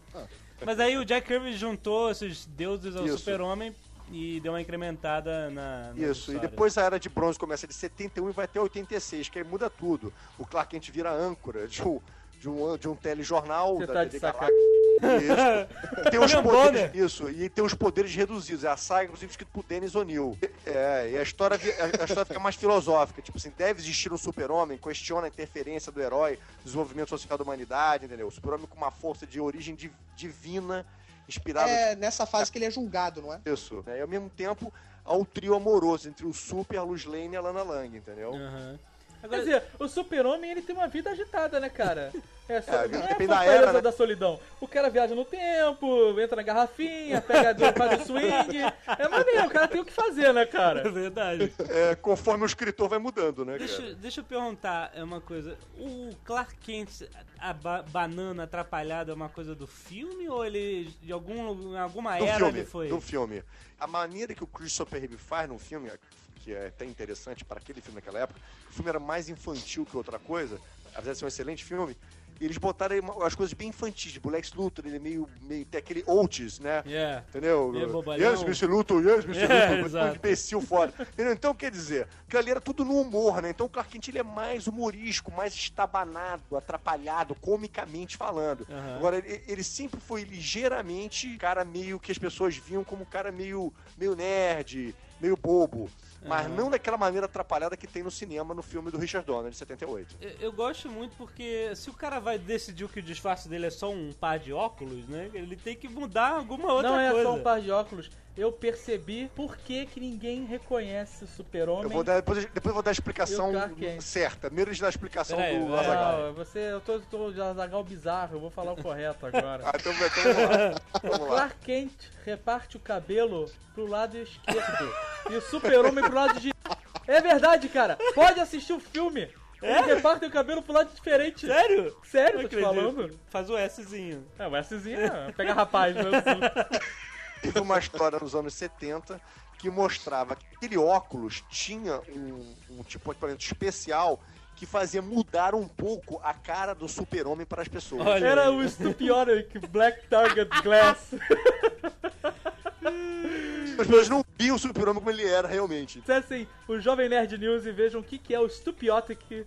Mas aí o Jack Kirby juntou esses deuses ao super-homem e deu uma incrementada na. Isso, e histórias. depois a Era de Bronze começa de 71 e vai até 86, que aí muda tudo. O Clark Kent vira âncora de um, de um, de um telejornal Você da tá de TV sacanagem. Isso. Tem os poderes, Bonner. isso, e tem os poderes reduzidos. É a saga, inclusive, escrito por Dennis O'Neill. É, e a história, a, a história fica mais filosófica. Tipo assim, deve existir um super-homem, questiona a interferência do herói, desenvolvimento social da humanidade, entendeu? O super-homem com uma força de origem di- divina, inspirada É nessa fase que ele é julgado, não é? isso. Né? E ao mesmo tempo, ao trio amoroso entre o Super, a Luz Lane e a Lana Lang, entendeu? Quer Agora, dizer, o super-homem ele tem uma vida agitada, né, cara? É, só, É, é depende da era, né? da solidão. O cara viaja no tempo, entra na garrafinha, pega, faz o swing. É maneiro, o cara tem o que fazer, né, é cara? verdade. É, conforme o escritor vai mudando, né, Deixa, cara? deixa eu perguntar é uma coisa. O Clark Kent, a ba- banana atrapalhada é uma coisa do filme ou ele de algum, em alguma Do era filme, ele foi? do filme. A maneira que o Christopher Reeve faz no filme, que é até interessante para aquele filme naquela época, o filme era mais infantil que outra coisa, apesar de ser um excelente filme, eles botaram as coisas bem infantis, o Lex Luthor, ele é meio, meio tem aquele Otis, né? Yeah. Entendeu? Ele é yes, Mr. Luthor, yes, Mr. É, Luthor. exato. Um imbecil foda. Entendeu? Então, quer dizer, aquilo ali era tudo no humor, né? Então o Clark Kent ele é mais humorístico, mais estabanado, atrapalhado, comicamente falando. Aham. Agora, ele, ele sempre foi ligeiramente cara meio que as pessoas viam como cara meio, meio nerd, meio bobo. Mas Aham. não daquela maneira atrapalhada que tem no cinema no filme do Richard Donner, de 78. Eu, eu gosto muito porque se o cara vai decidir que o disfarce dele é só um par de óculos, né? Ele tem que mudar alguma outra não é coisa. só um par de óculos. Eu percebi por que, que ninguém reconhece o Eu super-homem. vou dar, depois, depois eu vou dar a explicação certa. Primeiro eles dão a explicação Peraí, do vai. Azaghal. Não, você, eu tô, tô de Azagal bizarro, eu vou falar o correto agora. Ah, então, então vamos lá. Vamos lá. Clark Kent reparte o cabelo pro lado esquerdo e o super-homem pro lado direito. É verdade, cara. Pode assistir o filme. Eles repartem o cabelo pro lado diferente. Sério? Sério, Não tô te falando. Faz o Szinho. É, o Szinho é, pega rapaz, né? assim. Teve uma história nos anos 70 que mostrava que aquele óculos tinha um, um tipo de equipamento especial que fazia mudar um pouco a cara do super-homem para as pessoas. Olha Era o Stupionic Black Target Glass. As pessoas não viam o super-homem como ele era realmente. Acessem o Jovem Nerd News e vejam o que, que é o Stupiotic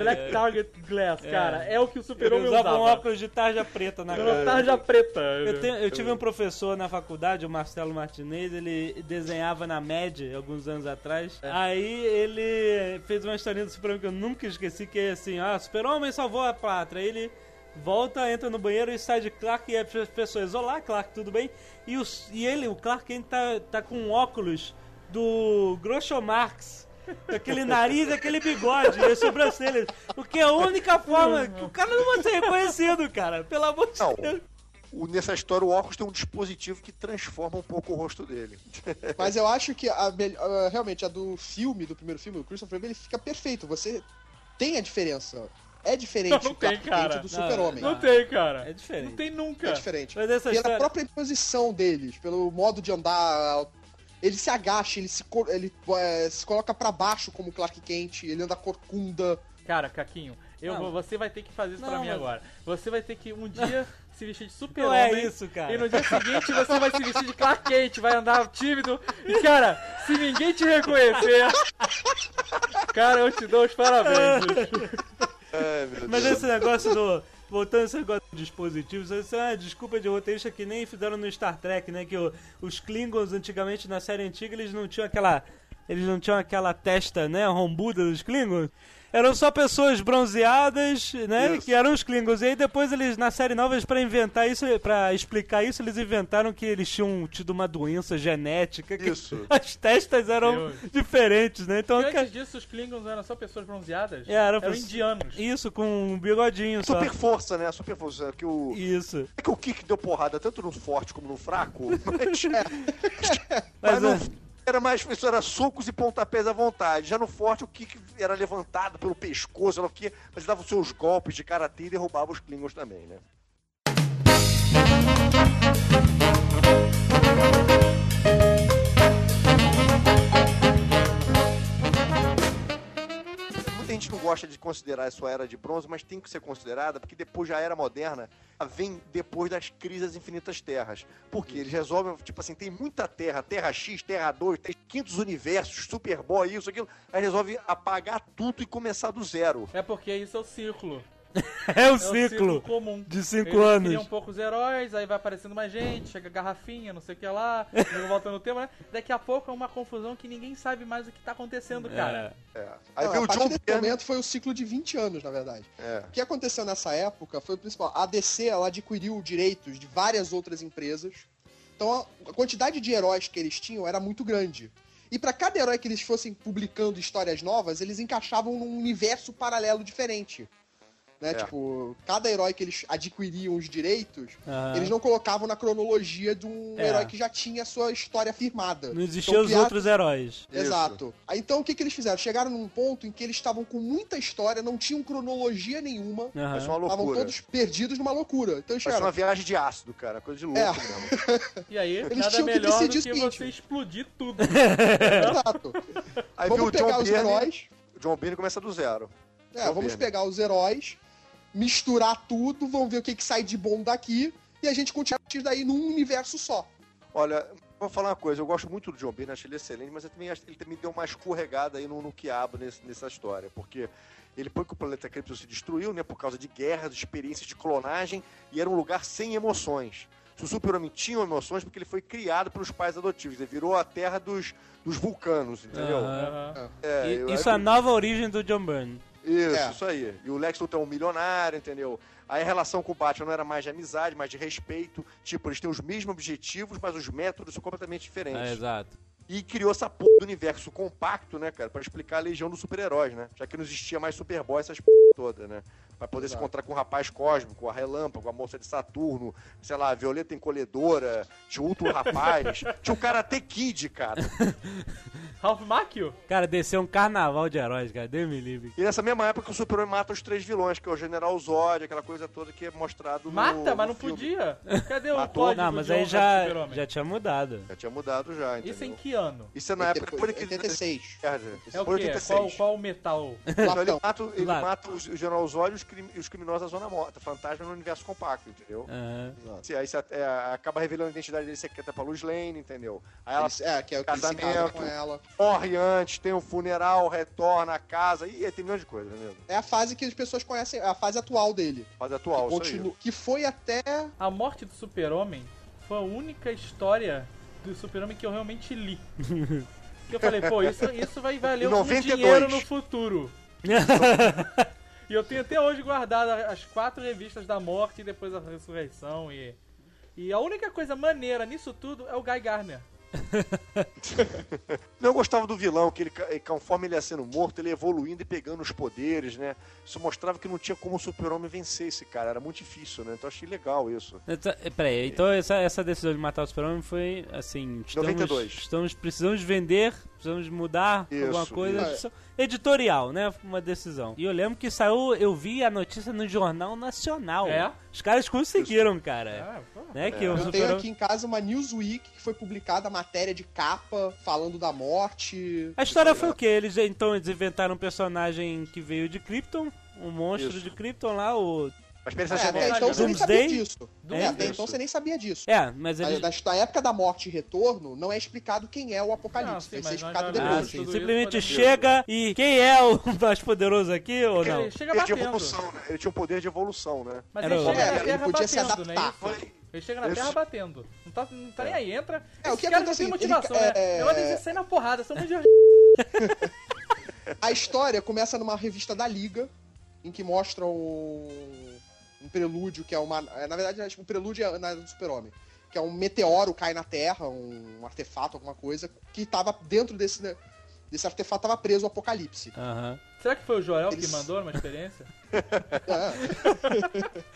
Black Target Glass, cara. É o que o super-homem usava usava. um óculos de tarja preta na cara. Tarja preta. Eu, tenho- eu tive um professor na faculdade, o Marcelo Martinez, ele desenhava na MED alguns anos atrás. Aí ele fez uma historinha do Super-Homem que eu nunca esqueci, que é assim, ah, Super-Homem salvou a pátria. Aí ele volta, entra no banheiro e sai de Clark e as pessoas, olá Clark, tudo bem? E, os- e ele, o Clark Kent, tá, tá com um óculos do Groucho Marx. com Aquele nariz, aquele bigode e as sobrancelhas. Porque é a única forma que o cara não vai ser reconhecido, cara. Pelo amor de Não. Deus. O- nessa história, o óculos tem um dispositivo que transforma um pouco o rosto dele. Mas eu acho que a, a- realmente a do filme, do primeiro filme, o Christopher Reeve, ele fica perfeito. Você tem a diferença. É diferente Não o Clark tem, cara. Kent do Não, Super-Homem. Não tem, cara. É diferente. Não tem nunca. É diferente. Mas essa Pela história... própria posição deles, pelo modo de andar. Ele se agacha, ele se, ele, é, se coloca pra baixo como Clark Kent, ele anda corcunda. Cara, Caquinho, eu Não. vou- você vai ter que fazer isso pra Não, mim mas- agora. Você vai ter que um dia se vestir de Não super-homem. é isso, cara. E no dia seguinte você vai se vestir de Clark Kent, vai andar tímido. E cara, se ninguém te reconhecer, cara, eu te dou os parabéns. Ai, meu Mas Deus. esse negócio do. Voltando esse negócio de dispositivos, isso é uma desculpa de roteirista que nem fizeram no Star Trek, né? Que o- os Klingons antigamente na série antiga eles não tinham aquela. Eles não tinham aquela testa, né, rombuda dos Klingons. Eram só pessoas bronzeadas, né, Isso. que eram os Klingons. E aí depois eles, na série nova, eles, pra inventar isso, pra explicar isso, eles inventaram que eles tinham tido uma doença genética. Que Isso. As testas eram Deus. diferentes, né? Então, E antes disso, os Klingons eram só pessoas bronzeadas? É, era eram pessoa- indianos. isso, com um bigodinho só. Super força, né? Super força. Que o... Isso. É que o Kick deu porrada tanto no forte como no fraco, mas, Mas, mas no é. Era mais isso era socos e pontapés à vontade. Já no forte o Kick era levantado pelo pescoço, o quê, mas dava os seus golpes de karatê e derrubava os Klingons também, né? Muita gente não gosta de considerar a sua era de bronze, mas tem que ser considerada, porque depois da era moderna vem depois das crises infinitas terras. Porque eles resolvem, tipo assim, tem muita terra, terra X, terra 2, tem quintos universos, Superboy, isso, aquilo. Aí resolve apagar tudo e começar do zero. É porque isso é o círculo. É o É o ciclo comum. de cinco Eles anos. criam poucos heróis, aí vai aparecendo mais gente, chega garrafinha, não sei o que lá, jogo volta no tema, né? Daqui a pouco é uma confusão que ninguém sabe mais o que tá acontecendo, cara. É. Aí Não, veio o John desse momento foi o ciclo de 20 anos, na verdade. É. O que aconteceu nessa época foi o principal. A DC ela adquiriu direitos de várias outras empresas. Então a- a quantidade de heróis que eles tinham era muito grande. E pra cada herói que eles fossem publicando histórias novas, eles encaixavam num universo paralelo diferente. Né? É. Tipo, cada herói que eles adquiriam os direitos, Aham. eles não colocavam na cronologia de um É. herói que já tinha a sua história firmada. Não existiam Então, os criaram- outros heróis. Exato. Aí, então o que, que eles fizeram? Chegaram num ponto em que eles estavam com muita história, não tinham cronologia nenhuma, ser uma estavam loucura. todos perdidos numa loucura. Então eles ser uma chegaram. viagem de ácido, cara. Coisa de louco É. mesmo. E aí, Eles nada tinham que melhor do decidir que o seguinte. você explodir tudo. Exato. Aí vamos o John pegar os Byrne. heróis. O John Byrne começa do zero. É, John vamos pegar os heróis, misturar tudo, vamos ver o que, que sai de bom daqui. E a gente continua a partir daí num universo só. Olha, vou falar uma coisa, eu gosto muito do John Byrne, acho ele excelente, mas eu também acho que ele também deu uma escorregada aí no, no quiabo nesse- nessa história, porque ele foi que o planeta Krypton se destruiu, né, por causa de guerras, experiências de clonagem, e era um lugar sem emoções. Se o Super-Homem tinha emoções, porque ele foi criado pelos pais adotivos, ele virou a terra dos, dos vulcanos, entendeu? Aham. É, E- eu- isso é a nova origem do John Byrne. Isso, É. isso aí. E o Lex Luthor é um milionário, entendeu? Aí a relação com o Batman não era mais de amizade, mas de respeito. Tipo, eles têm os mesmos objetivos, mas os métodos são completamente diferentes. É, exato. E criou essa porra do universo compacto, né, cara, pra explicar a legião dos super-heróis, né? Já que não existia mais Superboy, essas porra toda, né? Pra poder se Exato. encontrar com o rapaz cósmico, a relâmpago, a moça de Saturno, sei lá, a Violeta Encolhedora, tinha o Ultra Rapaz, tinha o Karate Kid, cara. Ralph Macchio? Cara, desceu um carnaval de heróis, cara. Deus me livre. E nessa mesma época o Super-Homem mata os três vilões, que é o General Zod, aquela coisa toda que é mostrado no Mata, mas no não filme. podia. Cadê o Matou. código Não, mas aí já, já tinha mudado. Já tinha mudado já, entendeu? Isso em que ano? Isso é na época que 86. É o Foi quê? 86. Qual, qual metal? Então, ele mata, ele mata os- o General Zod e os, crim- os criminosos da Zona Morta, fantasma no universo compacto, entendeu? Aham. Se- Aí você é, acaba revelando a identidade dele secreta pra Luz Lane, entendeu? Aí ela Eles- é, que é o que se Casamento. com ela. morre antes, tem um funeral, retorna a casa, e tem milhões de coisas, né? É a fase que as pessoas conhecem, é a fase atual dele. Fase atual, isso aí. Continu- que foi até. A morte do Super-Homem foi a única história do Super-Homem que eu realmente li. que eu falei, pô, isso, isso vai valer um 92. dinheiro no futuro. e eu tenho até hoje guardado as quatro revistas da morte e depois a ressurreição e. E a única coisa maneira nisso tudo é o Guy Garner. Não, eu gostava do vilão, que ele, conforme ele ia sendo morto, ele ia evoluindo e pegando os poderes, né? Isso mostrava que não tinha como o super-homem vencer esse cara, era muito difícil, né? Então eu achei legal isso. Então, eh, Peraí, então essa, essa decisão de matar o Super-Homem foi assim: estamos, 92. estamos precisamos vender, precisamos mudar Isso, alguma coisa. isso. Editorial, né? Uma decisão. E eu lembro que saiu, eu vi a notícia no Jornal Nacional. É? Os caras conseguiram, cara. Pô. Né? Que o Eu tenho Super-Homem. aqui em casa uma Newsweek que foi publicada a matéria de capa falando da morte. A história foi o quê? Eles então eles inventaram um personagem que veio de Krypton, um monstro Isso. de Krypton lá, o. A experiência É, até genética, então né? você nem sabia disso. É, É, até então você nem sabia disso. É, mas ele. Na, na época da morte e retorno, não é explicado quem é o Apocalipse. Não, sim, vai mas ser explicado já- Ah, depois. sim. Simplesmente chega e quem é o mais poderoso aqui ou não? Ele chega Ele tinha evolução, né? Ele tinha um poder de evolução, né? Mas Era ele o- chega É, na ele terra podia se batendo, não é adaptar. isso? Ele chega na Isso. terra batendo. Não tá, não tá nem aí, entra. É, o que acontece é o seguinte, motivação, ele- né? é- O deles é sair na porrada, são muito de... A história começa numa revista da Liga, em que mostram um, um prelúdio que é uma. é, Na verdade, acho que o prelúdio é na do Super-Homem. Que é um meteoro cai na Terra, um artefato, alguma coisa, que tava dentro desse. né, Desse artefato tava preso o Apocalipse. Aham. Será que foi o Joel que Eles- mandou numa experiência? É,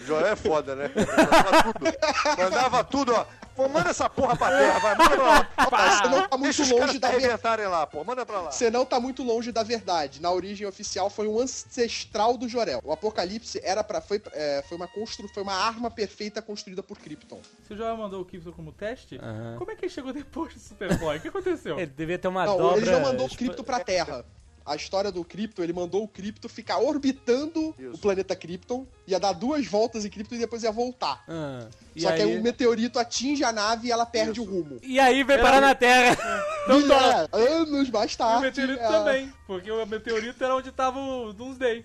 Joel é foda, né? Mandava tudo. Mandava tudo, ó. Pô, manda essa porra pra terra, vai. Manda pra lá. você não tá muito Deixa longe da verdade. lá, pô. Manda pra lá. Você não tá muito longe da verdade. Na origem oficial foi um ancestral do Jorel. O Apocalipse era para foi, é, foi uma constru, foi uma arma perfeita construída por Krypton. Se o Joel mandou o Krypton como teste, Aham. como é que ele chegou depois do Superboy? O que aconteceu? Ele devia ter uma Não, dobra. ele não mandou o Krypton pra Terra. A história do Krypton, ele mandou o Krypton ficar orbitando Isso. o planeta Krypton, ia dar duas voltas em Krypton e depois ia voltar. Ah, e Só que aí aí- um meteorito atinge a nave e ela perde o rumo. E aí veio parar na Terra. Então e, tá. é, anos mais E o tarde. meteorito é, também, porque o meteorito era onde tava o Doomsday.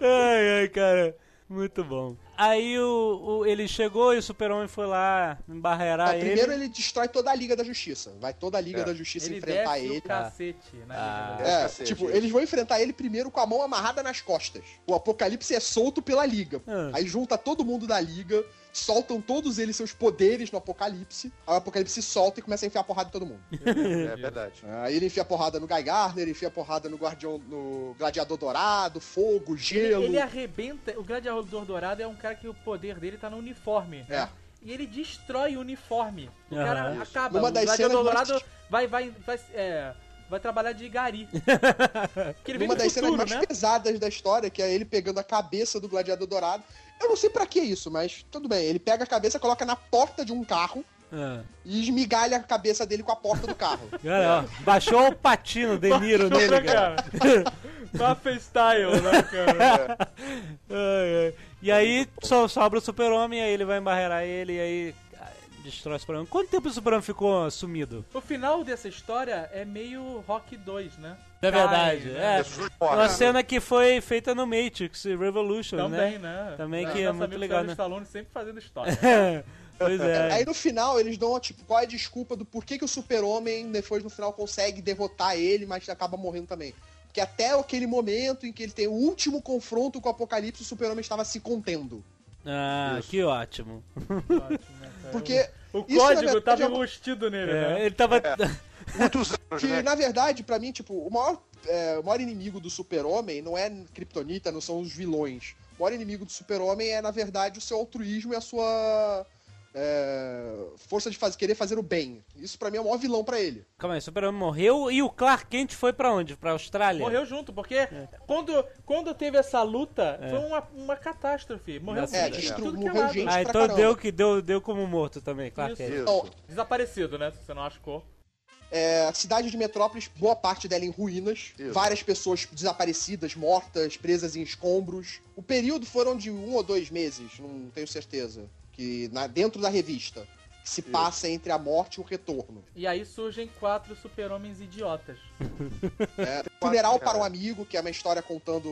ai, ai, cara. Muito bom. Aí o, o- ele chegou e o Super-Homem foi lá embarrear ele. primeiro ele destrói toda a Liga da Justiça. Vai toda a Liga É. da Justiça Ele enfrentar desce ele. o cacete na Ah. Liga da É, Cacete, tipo, eles vão enfrentar ele primeiro com a mão amarrada nas costas. O Apocalipse é solto pela Liga. Ah. Aí junta todo mundo da Liga, soltam todos eles seus poderes no Apocalipse. Aí o Apocalipse solta e começa a enfiar porrada em todo mundo. É verdade. Aí ele enfia porrada no Guy Gardner, ele enfia porrada no Guardião, no Gladiador Dourado, fogo, gelo. Ele, ele arrebenta. O Gladiador Dourado é um cara que o poder dele tá no uniforme. É. E ele destrói o uniforme. O cara Isso. acaba. Numa o das Gladiador cenas mais- Dourado vai, vai, vai, é, vai trabalhar de gari. Porque ele vem Uma das cenas futuro, mais né? pesadas da história, que é ele pegando a cabeça do Gladiador Dourado. Eu não sei pra que isso, mas tudo bem. Ele pega a cabeça, coloca na porta de um carro Ah. e esmigalha a cabeça dele com a porta do carro. Cara, ó, baixou o patino De Niro nele, cara. Mafia style, né, cara? Ai. E aí só sobra o Super-Homem, aí ele vai embarrear ele e aí destrói o Super-Homem. Quanto tempo o Super-Homem ficou sumido? O final dessa história é meio Rock 2, né? É verdade, Cai, é. né? Jesus Uma cena que foi feita no Matrix Revolution, Também, né? né? Também É, que é muito legal, né? Stallone sempre fazendo história. pois é. Aí no final eles dão, tipo, qual é a desculpa do porquê que o super-homem depois no final consegue derrotar ele, mas acaba morrendo também. Porque até aquele momento em que ele tem o último confronto com o Apocalipse, o super-homem estava se contendo. Ah, que ótimo. Ótimo, né, cara? Porque o isso, na código verdade, tava é uma- enrustido nele, É, né? ele tava. Muitos anos, que, né? na verdade, pra mim, tipo, o maior, é, o maior inimigo do super-homem não é Kryptonita, não são os vilões. O maior inimigo do super-homem é, na verdade, o seu altruísmo e a sua é, força de fazer, querer fazer o bem. Isso pra mim é o maior vilão pra ele. Calma aí, Super-Homem morreu e o Clark Kent foi pra onde? Pra Austrália? Morreu junto, porque quando, quando teve essa luta, foi uma, uma catástrofe. Morreu É, gente, destru- tudo que é morreu gente Ah, então caramba. deu, que deu, deu como morto também, Clark. Kent. Então, Desaparecido, né? Se você não achou. é, a cidade de Metrópolis, boa parte dela em ruínas, Isso. várias pessoas desaparecidas, mortas, presas em escombros. O período foram de um ou dois meses, não tenho certeza, que na- dentro da revista se passa entre a morte e o retorno. E aí surgem quatro super-homens idiotas. É, funeral para um amigo, que é uma história contando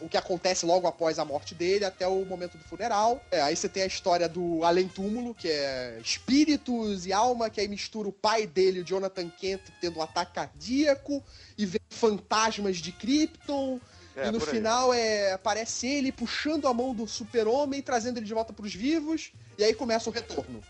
o que acontece logo após a morte dele até o momento do funeral. É, aí você tem a história do Além Túmulo, que é espíritos e alma, que aí mistura o pai dele, o Jonathan Kent, tendo um ataque cardíaco e vê fantasmas de Krypton. É, e no final é, aparece ele puxando a mão do super-homem, trazendo ele de volta para os vivos, e aí começa o retorno.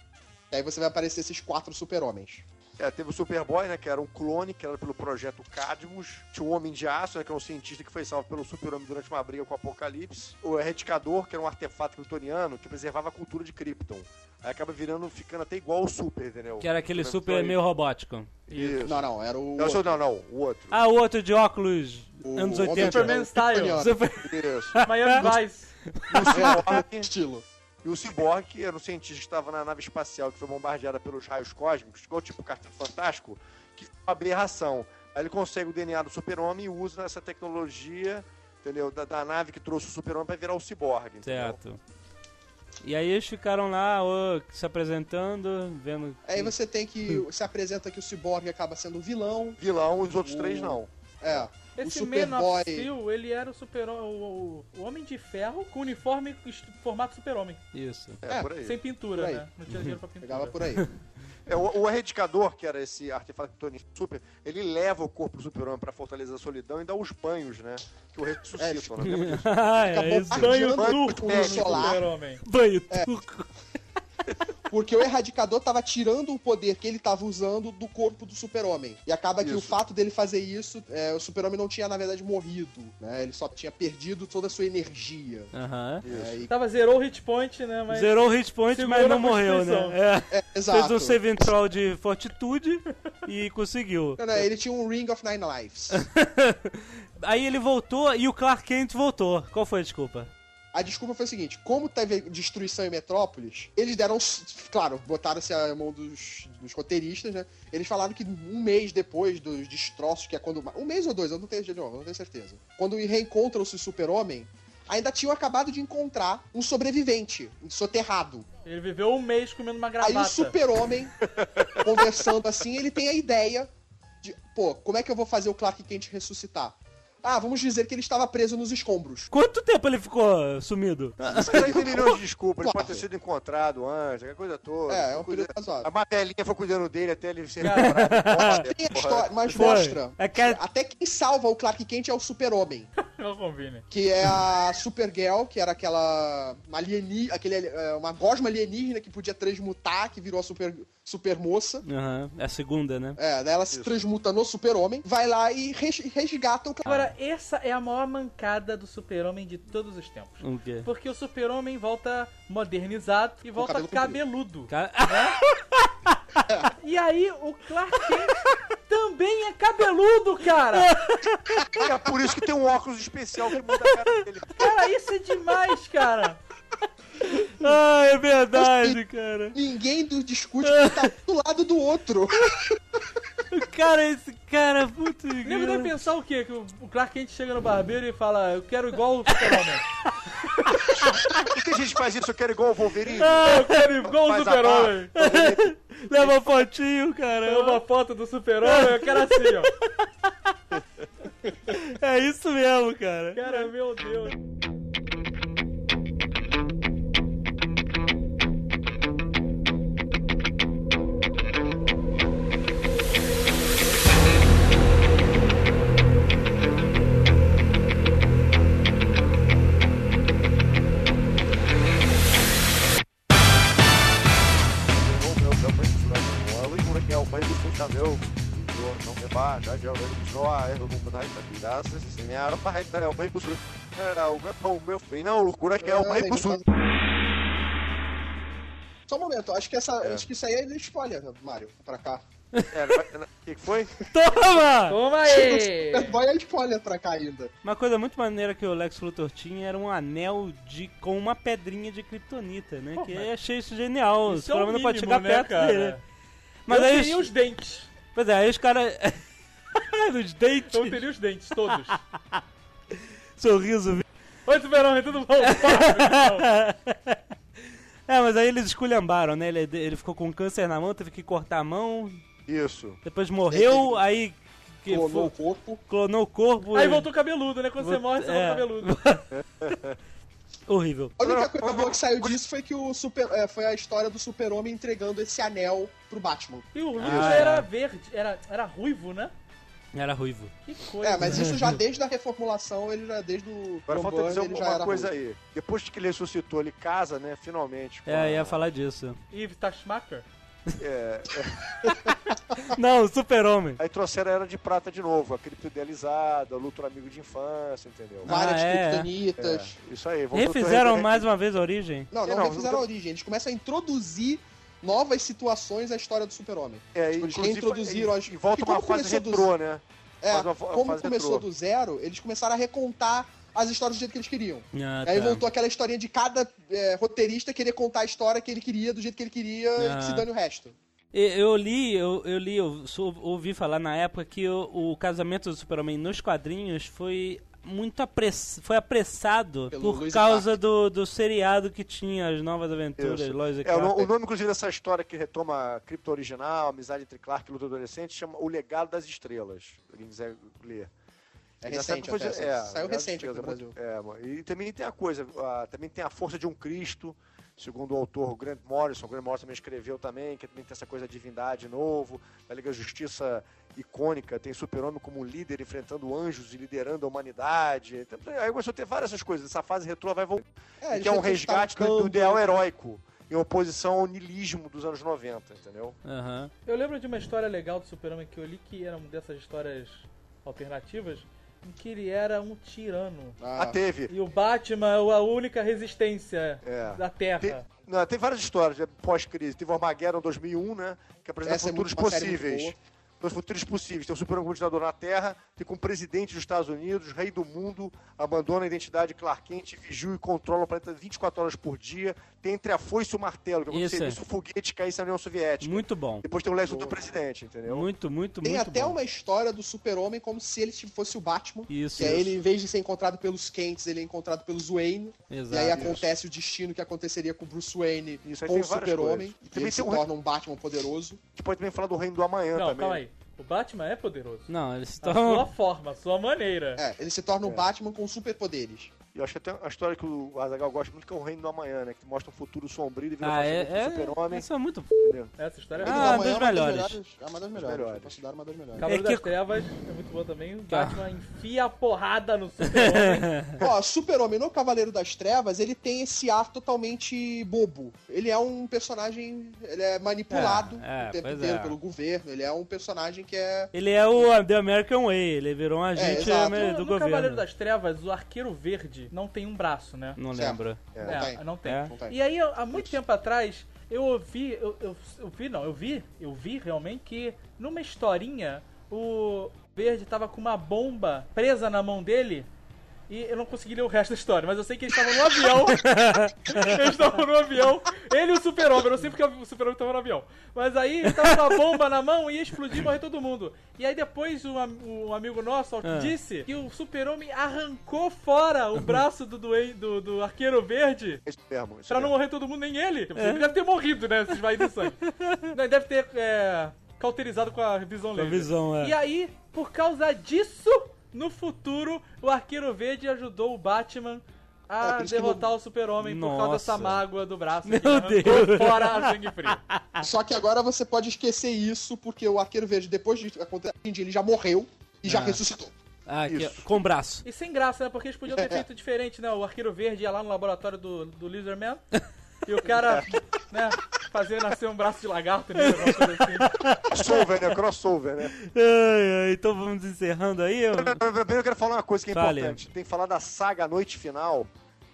E aí você vai aparecer esses quatro super-homens. É, teve o Superboy, né, que era um clone, que era pelo projeto Cadmus. Tinha o Homem de Aço, né, que é um cientista que foi salvo pelo Super-Homem durante uma briga com o Apocalipse. O Erradicador, que era um artefato kryptoniano que preservava a cultura de Krypton. Aí acaba virando, ficando até igual o Super, entendeu? Que era aquele super meio robótico. Isso. Não, não, era o. Não, sou- não, não, o outro. Ah, o outro de óculos, O anos Homem de 80. Superman. Style. Super- Isso. Miami Vice. E o Cyborg, Estilo. e o Cyborg, que era um cientista que estava na nave espacial que foi bombardeada pelos raios cósmicos, igual tipo o Quarteto Fantástico, que foi uma aberração. Aí ele consegue o DNA do super-homem e usa essa tecnologia, entendeu? Da, da nave que trouxe o super-homem pra virar o Cyborg, entendeu? E aí eles ficaram lá, ô, se apresentando, vendo. Aí você tem que. Se apresenta que o Cyborg acaba sendo vilão. Vilão, os outros O- três não. É. Esse Man Superboy. of Steel, ele era o super o, o, o Homem de Ferro com uniforme formato super-homem. Isso. É, É, por aí. Sem pintura, Por aí. né? Não tinha dinheiro pra pintura. Pegava por aí. É, o, o Erradicador, que era esse artefato Tony Super, ele leva o corpo do super-homem pra Fortaleza da Solidão e dá os banhos, né? Que o ressuscitam, né? Lembra disso? ah, é isso. Banho turco o no solar. super-homem. Banho É. turco. Porque o Erradicador tava tirando o poder que ele tava usando do corpo do super-homem. E acaba que o Isso. fato dele fazer isso, é, o super-homem não tinha, na verdade, morrido. Né? Ele só tinha perdido toda a sua energia. Aham. É, e- Tava zerou o hit point, né? Mas Zerou o hit point, mas não morreu, né? É. é, Fez exato. um saving throw de fortitude e conseguiu. Não, não, ele tinha um Ring of Nine Lives. Aí ele voltou e o Clark Kent voltou. Qual foi a desculpa? A desculpa foi o seguinte: como teve destruição em Metrópolis, eles deram. Claro, botaram-se a mão dos, dos roteiristas, né? Eles falaram que um mês depois dos destroços, que é quando. Um mês ou dois, eu não tenho, eu não tenho certeza. Quando reencontram-se o Super-Homem, ainda tinham acabado de encontrar um sobrevivente, soterrado. ele viveu um mês comendo uma Aí gravata. o Super-Homem, conversando assim, ele tem a ideia de: pô, como é que eu vou fazer o Clark Kent ressuscitar? Ah, vamos dizer que ele estava preso nos escombros. Quanto tempo ele ficou sumido? Isso aí tem milhões de desculpas. Ele pode ter sido encontrado antes, aquela coisa toda. É, é um período razoável. A Martelinha foi cuidando dele até ele ser recuperado. Tem a Porra. história, mas mostra. É que- Até quem salva o Clark Kent é o Super-Homem. Não. Que é a Supergirl, que era aquela. Uma, alieni, aquele, é, uma gosma alienígena que podia transmutar, que virou a super, super moça. Aham, é a segunda, né? É, daí ela se transmuta no Super-Homem, vai lá e res- resgata o Clark Agora, essa é a maior mancada do super-homem de todos os tempos. O quê? Porque o super-homem volta modernizado e volta cabelo cabeludo. Cara- E aí, o Clark Kent também é cabeludo, cara! É por isso que tem um óculos especial que muda a cara dele. Cara, isso é demais, cara! Ah, é verdade, cara. Ninguém do- discute que tá do lado do outro. Cara, esse cara é muito Nego deve pensar o quê? Que o o Clark Kent chega no barbeiro e fala, eu quero igual o super-homem. Por que a gente faz isso? Eu quero igual o Wolverine. Ah, eu quero igual o super-homem. barba. Leva fotinho, cara. É uma foto do super-homem, eu quero assim, ó. É isso mesmo, cara. Cara, meu Deus. Só um momento, acho que, essa, É. acho que isso aí é spoiler, Mario, pra cá. É, O que foi? Toma! Toma aí! Vai é spoiler pra cá ainda. Uma coisa muito maneira que o Lex Luthor tinha era um anel de com uma pedrinha de kryptonita, né? Pô, que mas- eu achei isso genial. Isso o é o Superman não pode mínimo, chegar né, perto cara? dele. Mas eu aí. teria os dentes. Pois é, aí os caras. Nos dentes. Eu teria os dentes, todos. Sorriso. Oi, Superman, tudo bom? Fala, É, mas aí eles esculhambaram, né? Ele, ele ficou com câncer na mão, teve que cortar a mão, Isso. depois morreu, aí. Que Clonou o foi- corpo. clonou o corpo. Aí e- voltou cabeludo, né? Quando você Vou- morre, você é. volta cabeludo. Horrível. A única coisa boa que saiu disso foi que o super, é, foi a história do super-homem entregando esse anel pro Batman. E o Luthor Ah, era é. verde, era, era ruivo, né? Era ruivo. Que coisa. É, mas isso já desde a reformulação, ele já desde o Agora falta dizer ele uma coisa ruim. aí. Depois que ele ressuscitou, ele casa, né? Finalmente. É, a- ia falar disso. Yves Tashmaker? é, Não, super-homem. Aí trouxeram a Era de Prata de novo, a cripto idealizada, o Luthor amigo de infância, entendeu? Várias Ah, é? kryptonitas. É, isso aí. Refizeram re- mais uma vez a origem? Não, não, Não, refizeram a não- origem. Eles começam a introduzir novas situações à história do super-homem. É, Tipo, eles reintroduziram e- as- E volta uma como fase começou retrô, né? É, uma como começou retrô. do zero, eles começaram a recontar as histórias do jeito que eles queriam. Ah, Aí tá. voltou aquela historinha de cada é, roteirista querer contar a história que ele queria, do jeito que ele queria, e Ah. que se dane o resto. Eu li, eu, eu li, eu sou- ouvi falar na época que o, o casamento do Super-Homem nos quadrinhos foi muito apress, foi apressado Pelo por e causa do, do seriado que tinha as novas aventuras, Isso. Lois e É, Clark. o nome, inclusive, dessa história que retoma a cripto original, amizade entre Clark e Luthor adolescente, chama O Legado das Estrelas. Se alguém quiser ler. É E recente foi- é, Saiu das recente aqui no Estrelas, Brasil. é É, e também tem a coisa, ah, também tem a força de um Cristo, segundo o autor o Grant Morrison. O Grant Morrison também escreveu também, que também tem essa coisa de divindade novo, da Liga Justiça icônica, tem Super-Homem como um líder enfrentando anjos e liderando a humanidade. Então, aí começou a ter várias essas coisas. Essa fase retrô vai voltar. É, que é um resgate do, do ideal Gundam. heróico, em oposição ao niilismo dos anos 90, entendeu? Aham. Eu lembro de uma história legal do Superman que eu li que era uma dessas histórias alternativas em que ele era um tirano. Ah, Ah, teve. E o Batman é a única resistência É. da Terra. Tem, não, tem várias histórias né, pós-crise. Teve o Armageddon 2001, né? Que apresenta Essa é futuros muito possíveis. Boa. Os futuros possíveis. Tem como ditador na Terra, com o presidente dos Estados Unidos, rei do mundo, abandona a identidade Clark Kent, vigia e controla o planeta 24 horas por dia. Tem entre a foice e o martelo, que Isso. aconteceria se o foguete caísse na União Soviética. Muito bom. Depois tem o Lex Luthor presidente, entendeu? Muito, muito, Tem muito até bom. uma história do super-homem como se ele fosse o Batman. Isso. Que aí ele, em vez de ser encontrado pelos Kents, ele é encontrado pelos Wayne. Exato. E aí acontece o destino que aconteceria com o Bruce Wayne Isso com tem o super-homem. E Também ele se tem um- torna um Batman poderoso. A gente pode também falar do Reino do Amanhã Não, também. calma aí. O Batman é poderoso. Não, eles A sua forma, a sua maneira. É, ele se torna um Batman com superpoderes. E eu acho que tem a história que o Azagal gosta muito, que é o Reino do Amanhã, né? Que mostra um futuro sombrio e vira Ah, é. é, é super-homem. isso é muito. entendeu? Essa história é Ah, é das melhores. É uma das melhores. melhores. Considero uma das melhores. Cavaleiro É que- das Trevas é muito boa também. O Tá. Batman enfia a porrada no super-homem. Ó, Super-Homem no Cavaleiro das Trevas, ele tem esse ar totalmente bobo. Ele é um personagem. Ele é manipulado É, é, o tempo pois inteiro é. pelo governo. Ele é um personagem que é. Ele é o The American Way, ele virou um agente no do no governo. Cavaleiro das Trevas, o Arqueiro Verde não tem um braço, né? Não lembro. Não É, tem. não tem. É. Não tem. E aí, eu- há muito tempo atrás, eu ouvi, eu, eu, eu vi, não, eu vi, eu vi realmente que numa historinha o Verde tava com uma bomba presa na mão dele. E eu não consegui ler o resto da história, mas eu sei que eles estavam no avião. eles estavam no avião. Ele e o Super-Homem. Eu não sei porque o Super-Homem tava no avião. Mas aí ele tava com a bomba na mão e ia explodir e morrer todo mundo. E aí depois o, am- o amigo nosso Ah. disse que o Super-Homem arrancou fora o braço do, doen- do, do Arqueiro Verde Isso mesmo. Isso Pra não morrer todo mundo, nem ele. Ele deve ter morrido, né? Se esvair do sangue. Ele deve ter é, cauterizado com a visão Com a visão, é. E aí, por causa disso, no futuro, o Arqueiro Verde ajudou o Batman É, a por isso que derrotar o super-homem por causa dessa mágoa do braço Meu que Deus. fora a sangue frio. Só que agora você pode esquecer isso, porque o Arqueiro Verde, depois de acontecer, ele já já e já Ah. ressuscitou. Ah, Isso. com o braço. E sem graça, né? Porque eles podiam ter feito diferente, né? O Arqueiro Verde ia lá no laboratório do, do Lizardman e o cara, né, fazer nascer um braço de lagarto nele, coisa assim. Crossover, né? Crossover, né? Ai, ai, então vamos encerrando aí. eu- Primeiro eu quero falar uma coisa que é Fale. importante. Tem que falar da saga Noite Final,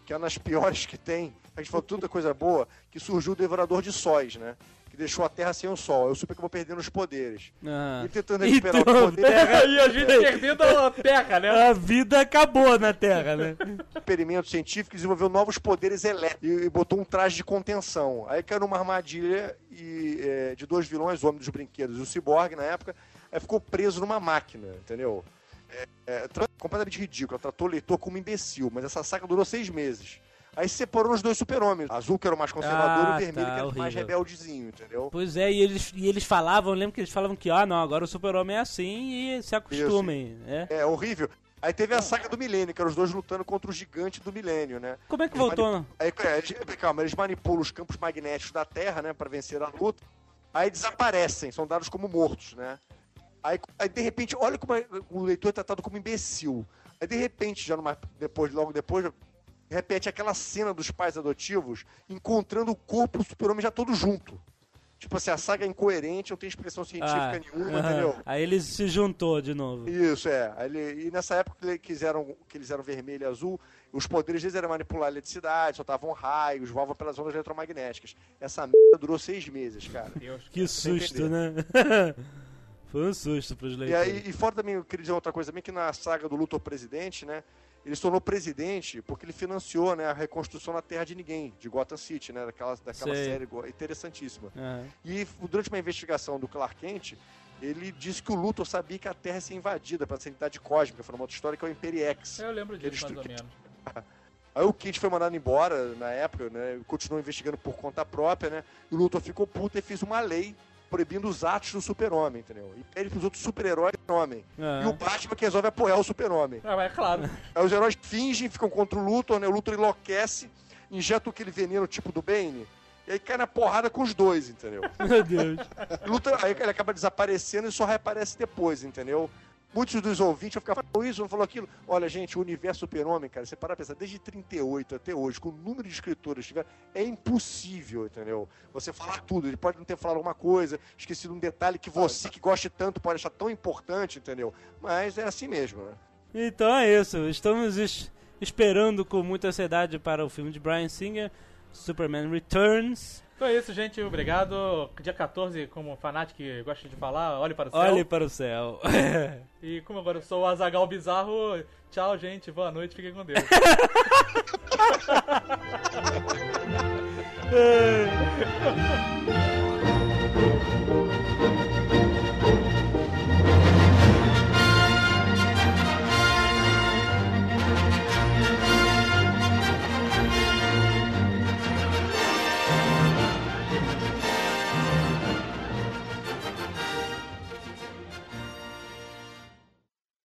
que é nas piores que tem, a gente falou tanta coisa boa, que surgiu o Devorador de Sóis, né? Deixou a Terra sem o Sol. É o Super que vou perdendo os poderes. Ah. E tentando recuperar Então, os poderes, Terra- E a gente perdendo a terra, né? a vida acabou na Terra, né? experimentos científicos, desenvolveu novos poderes elétricos e, e botou um traje de contenção. Aí caiu numa armadilha e, é, de dois vilões, o Homem dos Brinquedos e o Cyborg na época, aí ficou preso numa máquina, entendeu? É, é, completamente ridículo, ela tratou o leitor como imbecil, mas essa saga durou seis meses. Aí se separou nos dois super-homens. Azul, que era o mais conservador, Ah, e o vermelho, tá, que era o mais rebeldezinho, entendeu? Pois é, e eles, e eles falavam, eu lembro que eles falavam que, ah, não, agora o super-homem é assim e se acostumem. É. É horrível. Aí teve a saga do milênio, que eram os dois lutando contra o gigante do milênio, né? Como é que Eles voltou? manip- Aí, é, eles, calma, eles manipulam os campos magnéticos da Terra, né, para vencer a luta. Aí desaparecem, são dados como mortos, né? Aí, aí de repente, olha como é- o leitor é tratado como imbecil. Aí de repente, já numa, depois, logo depois, repete aquela cena dos pais adotivos encontrando o corpo do super-homem já todo junto. Tipo assim, a saga é incoerente, não tem expressão científica Ah, nenhuma, aham. entendeu? Aí ele se juntou de novo. Isso, é. Ele- e nessa época que ele- que eles, eram, que eles eram vermelho e azul, os poderes deles eram manipular a eletricidade, soltavam raios, voavam pelas ondas eletromagnéticas. Essa merda durou seis meses, cara. Deus. Que susto, né? Foi um susto pros E leitores. aí, e fora também, eu queria dizer outra coisa também, que na saga do Luthor Presidente, né, ele se tornou presidente porque ele financiou, né, a reconstrução da Terra de Ninguém, de Gotham City, né, daquela, daquela Sei. série interessantíssima. E durante uma investigação do Clark Kent, ele disse que o Luthor sabia que a Terra ia ser invadida pela sanidade cósmica, foi uma outra história que é o Imperiex. Eu lembro disso, mais ou menos. Aí o Kit foi mandado embora na época, né? Continuou investigando por conta própria, né? E o Luthor ficou puto e fez uma lei proibindo os atos do super-homem, entendeu? E pede pros outros super-heróis homem. Ah. E o Batman que resolve apoiar o super-homem. Ah, mas é claro. Aí os heróis fingem, ficam contra o Luthor, né? O Luthor enlouquece, injeta aquele veneno tipo do Bane, e aí cai na porrada com os dois, entendeu? Meu Deus. Luthor, aí ele acaba desaparecendo e só reaparece depois, entendeu? Muitos dos ouvintes vão ficar falando isso, não falou aquilo. Olha, gente, o universo super-homem, cara, você para pensar, desde 38 até hoje, com o número de escritores que tiver, é impossível, entendeu? Você falar tudo. Ele pode não ter falado alguma coisa, esquecido um detalhe que você, que goste tanto, pode achar tão importante, entendeu? Mas é assim mesmo, né? Então é isso. Estamos es- esperando com muita ansiedade para o filme de Brian Singer, Superman Returns. Então é isso, gente. Obrigado. Dia 14, como fanático que gosta de falar, olhe para o céu. Olhe para o céu. e como agora eu sou o Azagal Bizarro, tchau, gente. Boa noite. Fiquem com Deus.